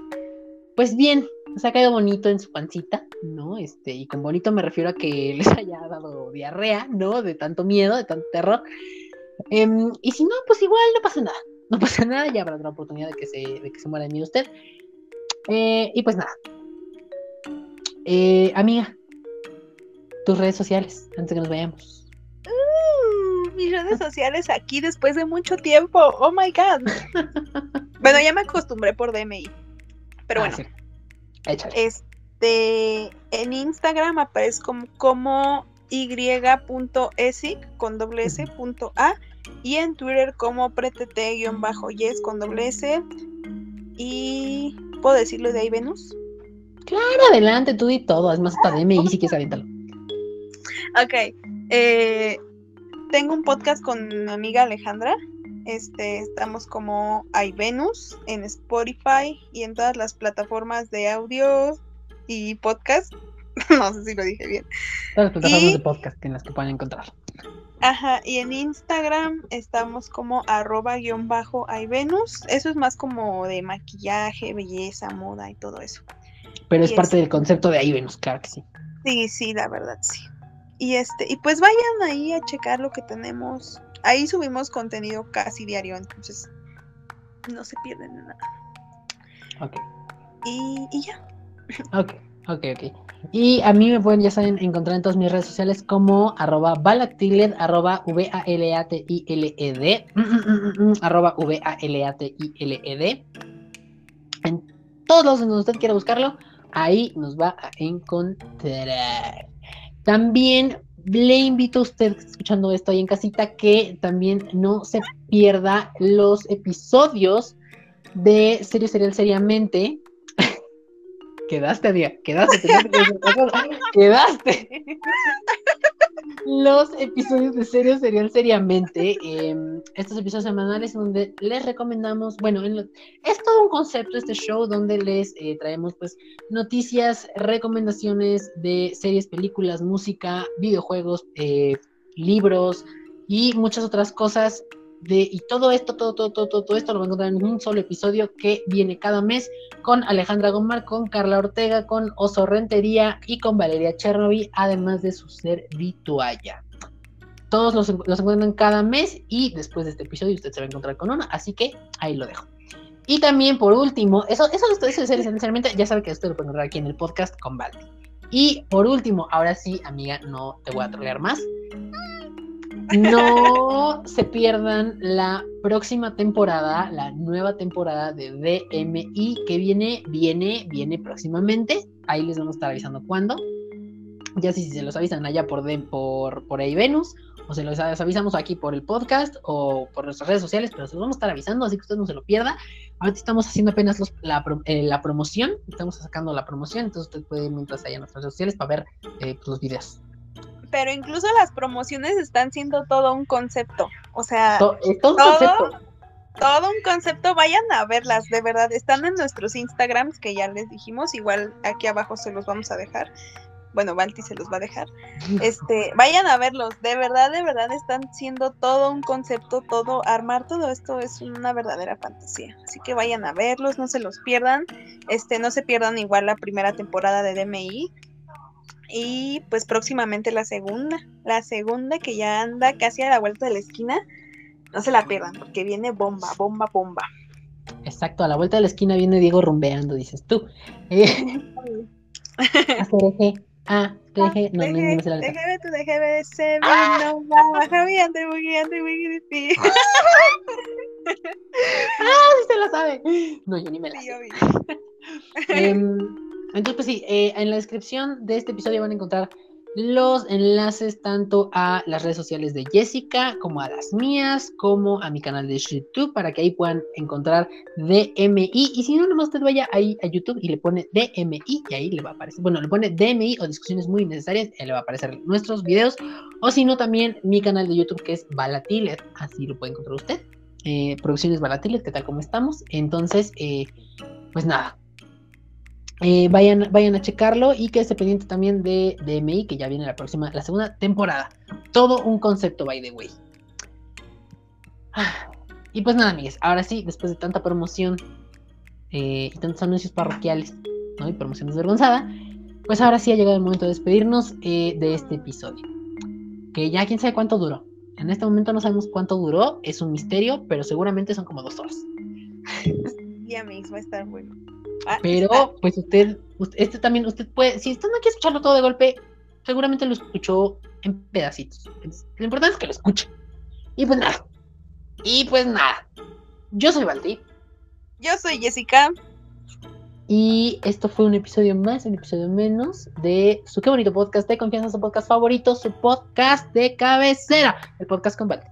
pues bien, les ha caído bonito en su pancita, ¿no? Este, y con bonito me refiero a que <laughs> les haya dado diarrea, ¿no? De tanto miedo, de tanto terror. Em, y si no, pues igual no pasa nada. No pasa <laughs> nada, ya habrá otra oportunidad de que se, de que se muera de mí usted. Eh, y pues nada. Eh, amiga, tus redes sociales, antes de que nos vayamos. Uh, mis redes sociales aquí después de mucho tiempo. Oh my god. <laughs> bueno, ya me acostumbré por DMI. Pero ah, bueno. Este, en Instagram aparece como, como y.esic con doble s punto a y en Twitter como pretete-yes con doble s y ¿puedo decirlo de ahí Venus? Claro, adelante, tú y todo, es más hasta DMI si quieres aviéntalo. Ok, eh, tengo un podcast con mi amiga Alejandra, este, estamos como iVenus en Spotify y en todas las plataformas de audio y podcast. <laughs> no sé si lo dije bien. Todas las plataformas de podcast en las que pueden encontrar. Ajá, y en Instagram estamos como arroba guion bajo iVenus. Eso es más como de maquillaje, belleza, moda y todo eso. Pero es parte del concepto de iVenus, claro que sí. Sí, sí, la verdad, sí. Y este, y pues vayan ahí a checar lo que tenemos ahí subimos contenido casi diario, entonces no se pierden nada. Ok. Y, y ya. Ok, ok, ok. Y a mí me pueden, ya saben, encontrar en todas mis redes sociales como arroba balactiled, arroba V-A-L-A-T-I-L-E-D, arroba V-A-L-A-T-I-L-E-D. En todos los donde usted quiera buscarlo, ahí nos va a encontrar. También le invito a usted escuchando esto ahí en casita que también no se pierda los episodios de Serio Serial Seriamente. Quedaste, amiga, quedaste, quedaste. Los episodios de Serio Serial Seriamente, em, estos episodios semanales donde les recomendamos, bueno, es todo un concepto este show donde les eh, traemos pues noticias, recomendaciones de series, películas, música, videojuegos, eh, libros y muchas otras cosas y todo esto, todo, todo, todo, todo, esto lo van a encontrar en un solo episodio que viene cada mes con Alejandra Gomar, con Carla Ortega, con Oso Rentería y con Valeria Chernobyl, además de su ser Vituaya. Todos los, los encuentran cada mes y después de este episodio usted se va a encontrar con uno, así que ahí lo dejo. Y también por último, eso, eso lo estoy sinceramente, ya sabe que esto lo puede encontrar aquí en el podcast con Valdi. Y por último, ahora sí, amiga, no te voy a trolear más. No se pierdan la próxima temporada, la nueva temporada de DMI que viene, viene, viene próximamente. Ahí les vamos a estar avisando cuándo. Ya si, se los avisan allá por, por, por ahí Venus, o se los avisamos aquí por el podcast o por nuestras redes sociales, pero se los vamos a estar avisando, así que usted no se lo pierda. Ahorita estamos haciendo apenas eh, la, promoción, estamos sacando la promoción, entonces usted puede ir mientras allá en nuestras redes sociales para ver eh, pues, los videos pero incluso las promociones están siendo todo un concepto. O sea, todo, un concepto. Todo un concepto, vayan a verlas, de verdad. Están en nuestros Instagrams que ya les dijimos, igual aquí abajo se los vamos a dejar. Bueno, Balti se los va a dejar. <laughs> Este, vayan a verlos, de verdad, de verdad están siendo todo un concepto, todo armar todo esto es una verdadera fantasía. Así que vayan a verlos, no se los pierdan. Este, no se pierdan igual la primera temporada de DMI y pues próximamente la segunda, la segunda que ya anda casi a la vuelta de la esquina. No se la pierdan porque viene bomba, bomba, bomba. Exacto, a la vuelta de la esquina viene Diego rumbeando, dices tú. A, deje, no, no, no, se la Déjame tú, déjame se no. Ah, sí se sabe. No, yo ni me la sé. Entonces, pues sí, eh, en la descripción de este episodio van a encontrar los enlaces tanto a las redes sociales de Jessica como a las mías, como a mi canal de YouTube para que ahí puedan encontrar DMI. Y si no, nomás usted vaya ahí a YouTube y le pone DMI y ahí le va a aparecer. Bueno, le pone DMI o discusiones muy necesarias, y le va a aparecer nuestros videos. O si no, también mi canal de YouTube que es Balatilet, así lo puede encontrar usted. Eh, producciones Balatilet, ¿qué tal como estamos? Entonces, eh, pues nada, eh, vayan, vayan a checarlo y que pendiente también de DMI, que ya viene la próxima, la segunda temporada. Todo un concepto, by the way. Y pues nada, amigues, ahora sí, después de tanta promoción eh, y tantos anuncios parroquiales ¿no? y promoción desvergonzada, pues ahora sí ha llegado el momento de despedirnos eh, de este episodio. Que ya quién sabe cuánto duró. En este momento no sabemos cuánto duró, es un misterio, pero seguramente son como dos horas. Ya me va a estar bueno. Ah, Pero, pues usted, este también, usted puede, si usted no quiere escucharlo todo de golpe, seguramente lo escuchó en pedacitos. Lo importante es que lo escuche. Y pues nada. Y pues nada. Yo soy Valdi. Yo soy Jessica. Y esto fue un episodio más, un episodio menos de su qué bonito podcast de confianza, su podcast favorito, su podcast de cabecera, el podcast con Valdi.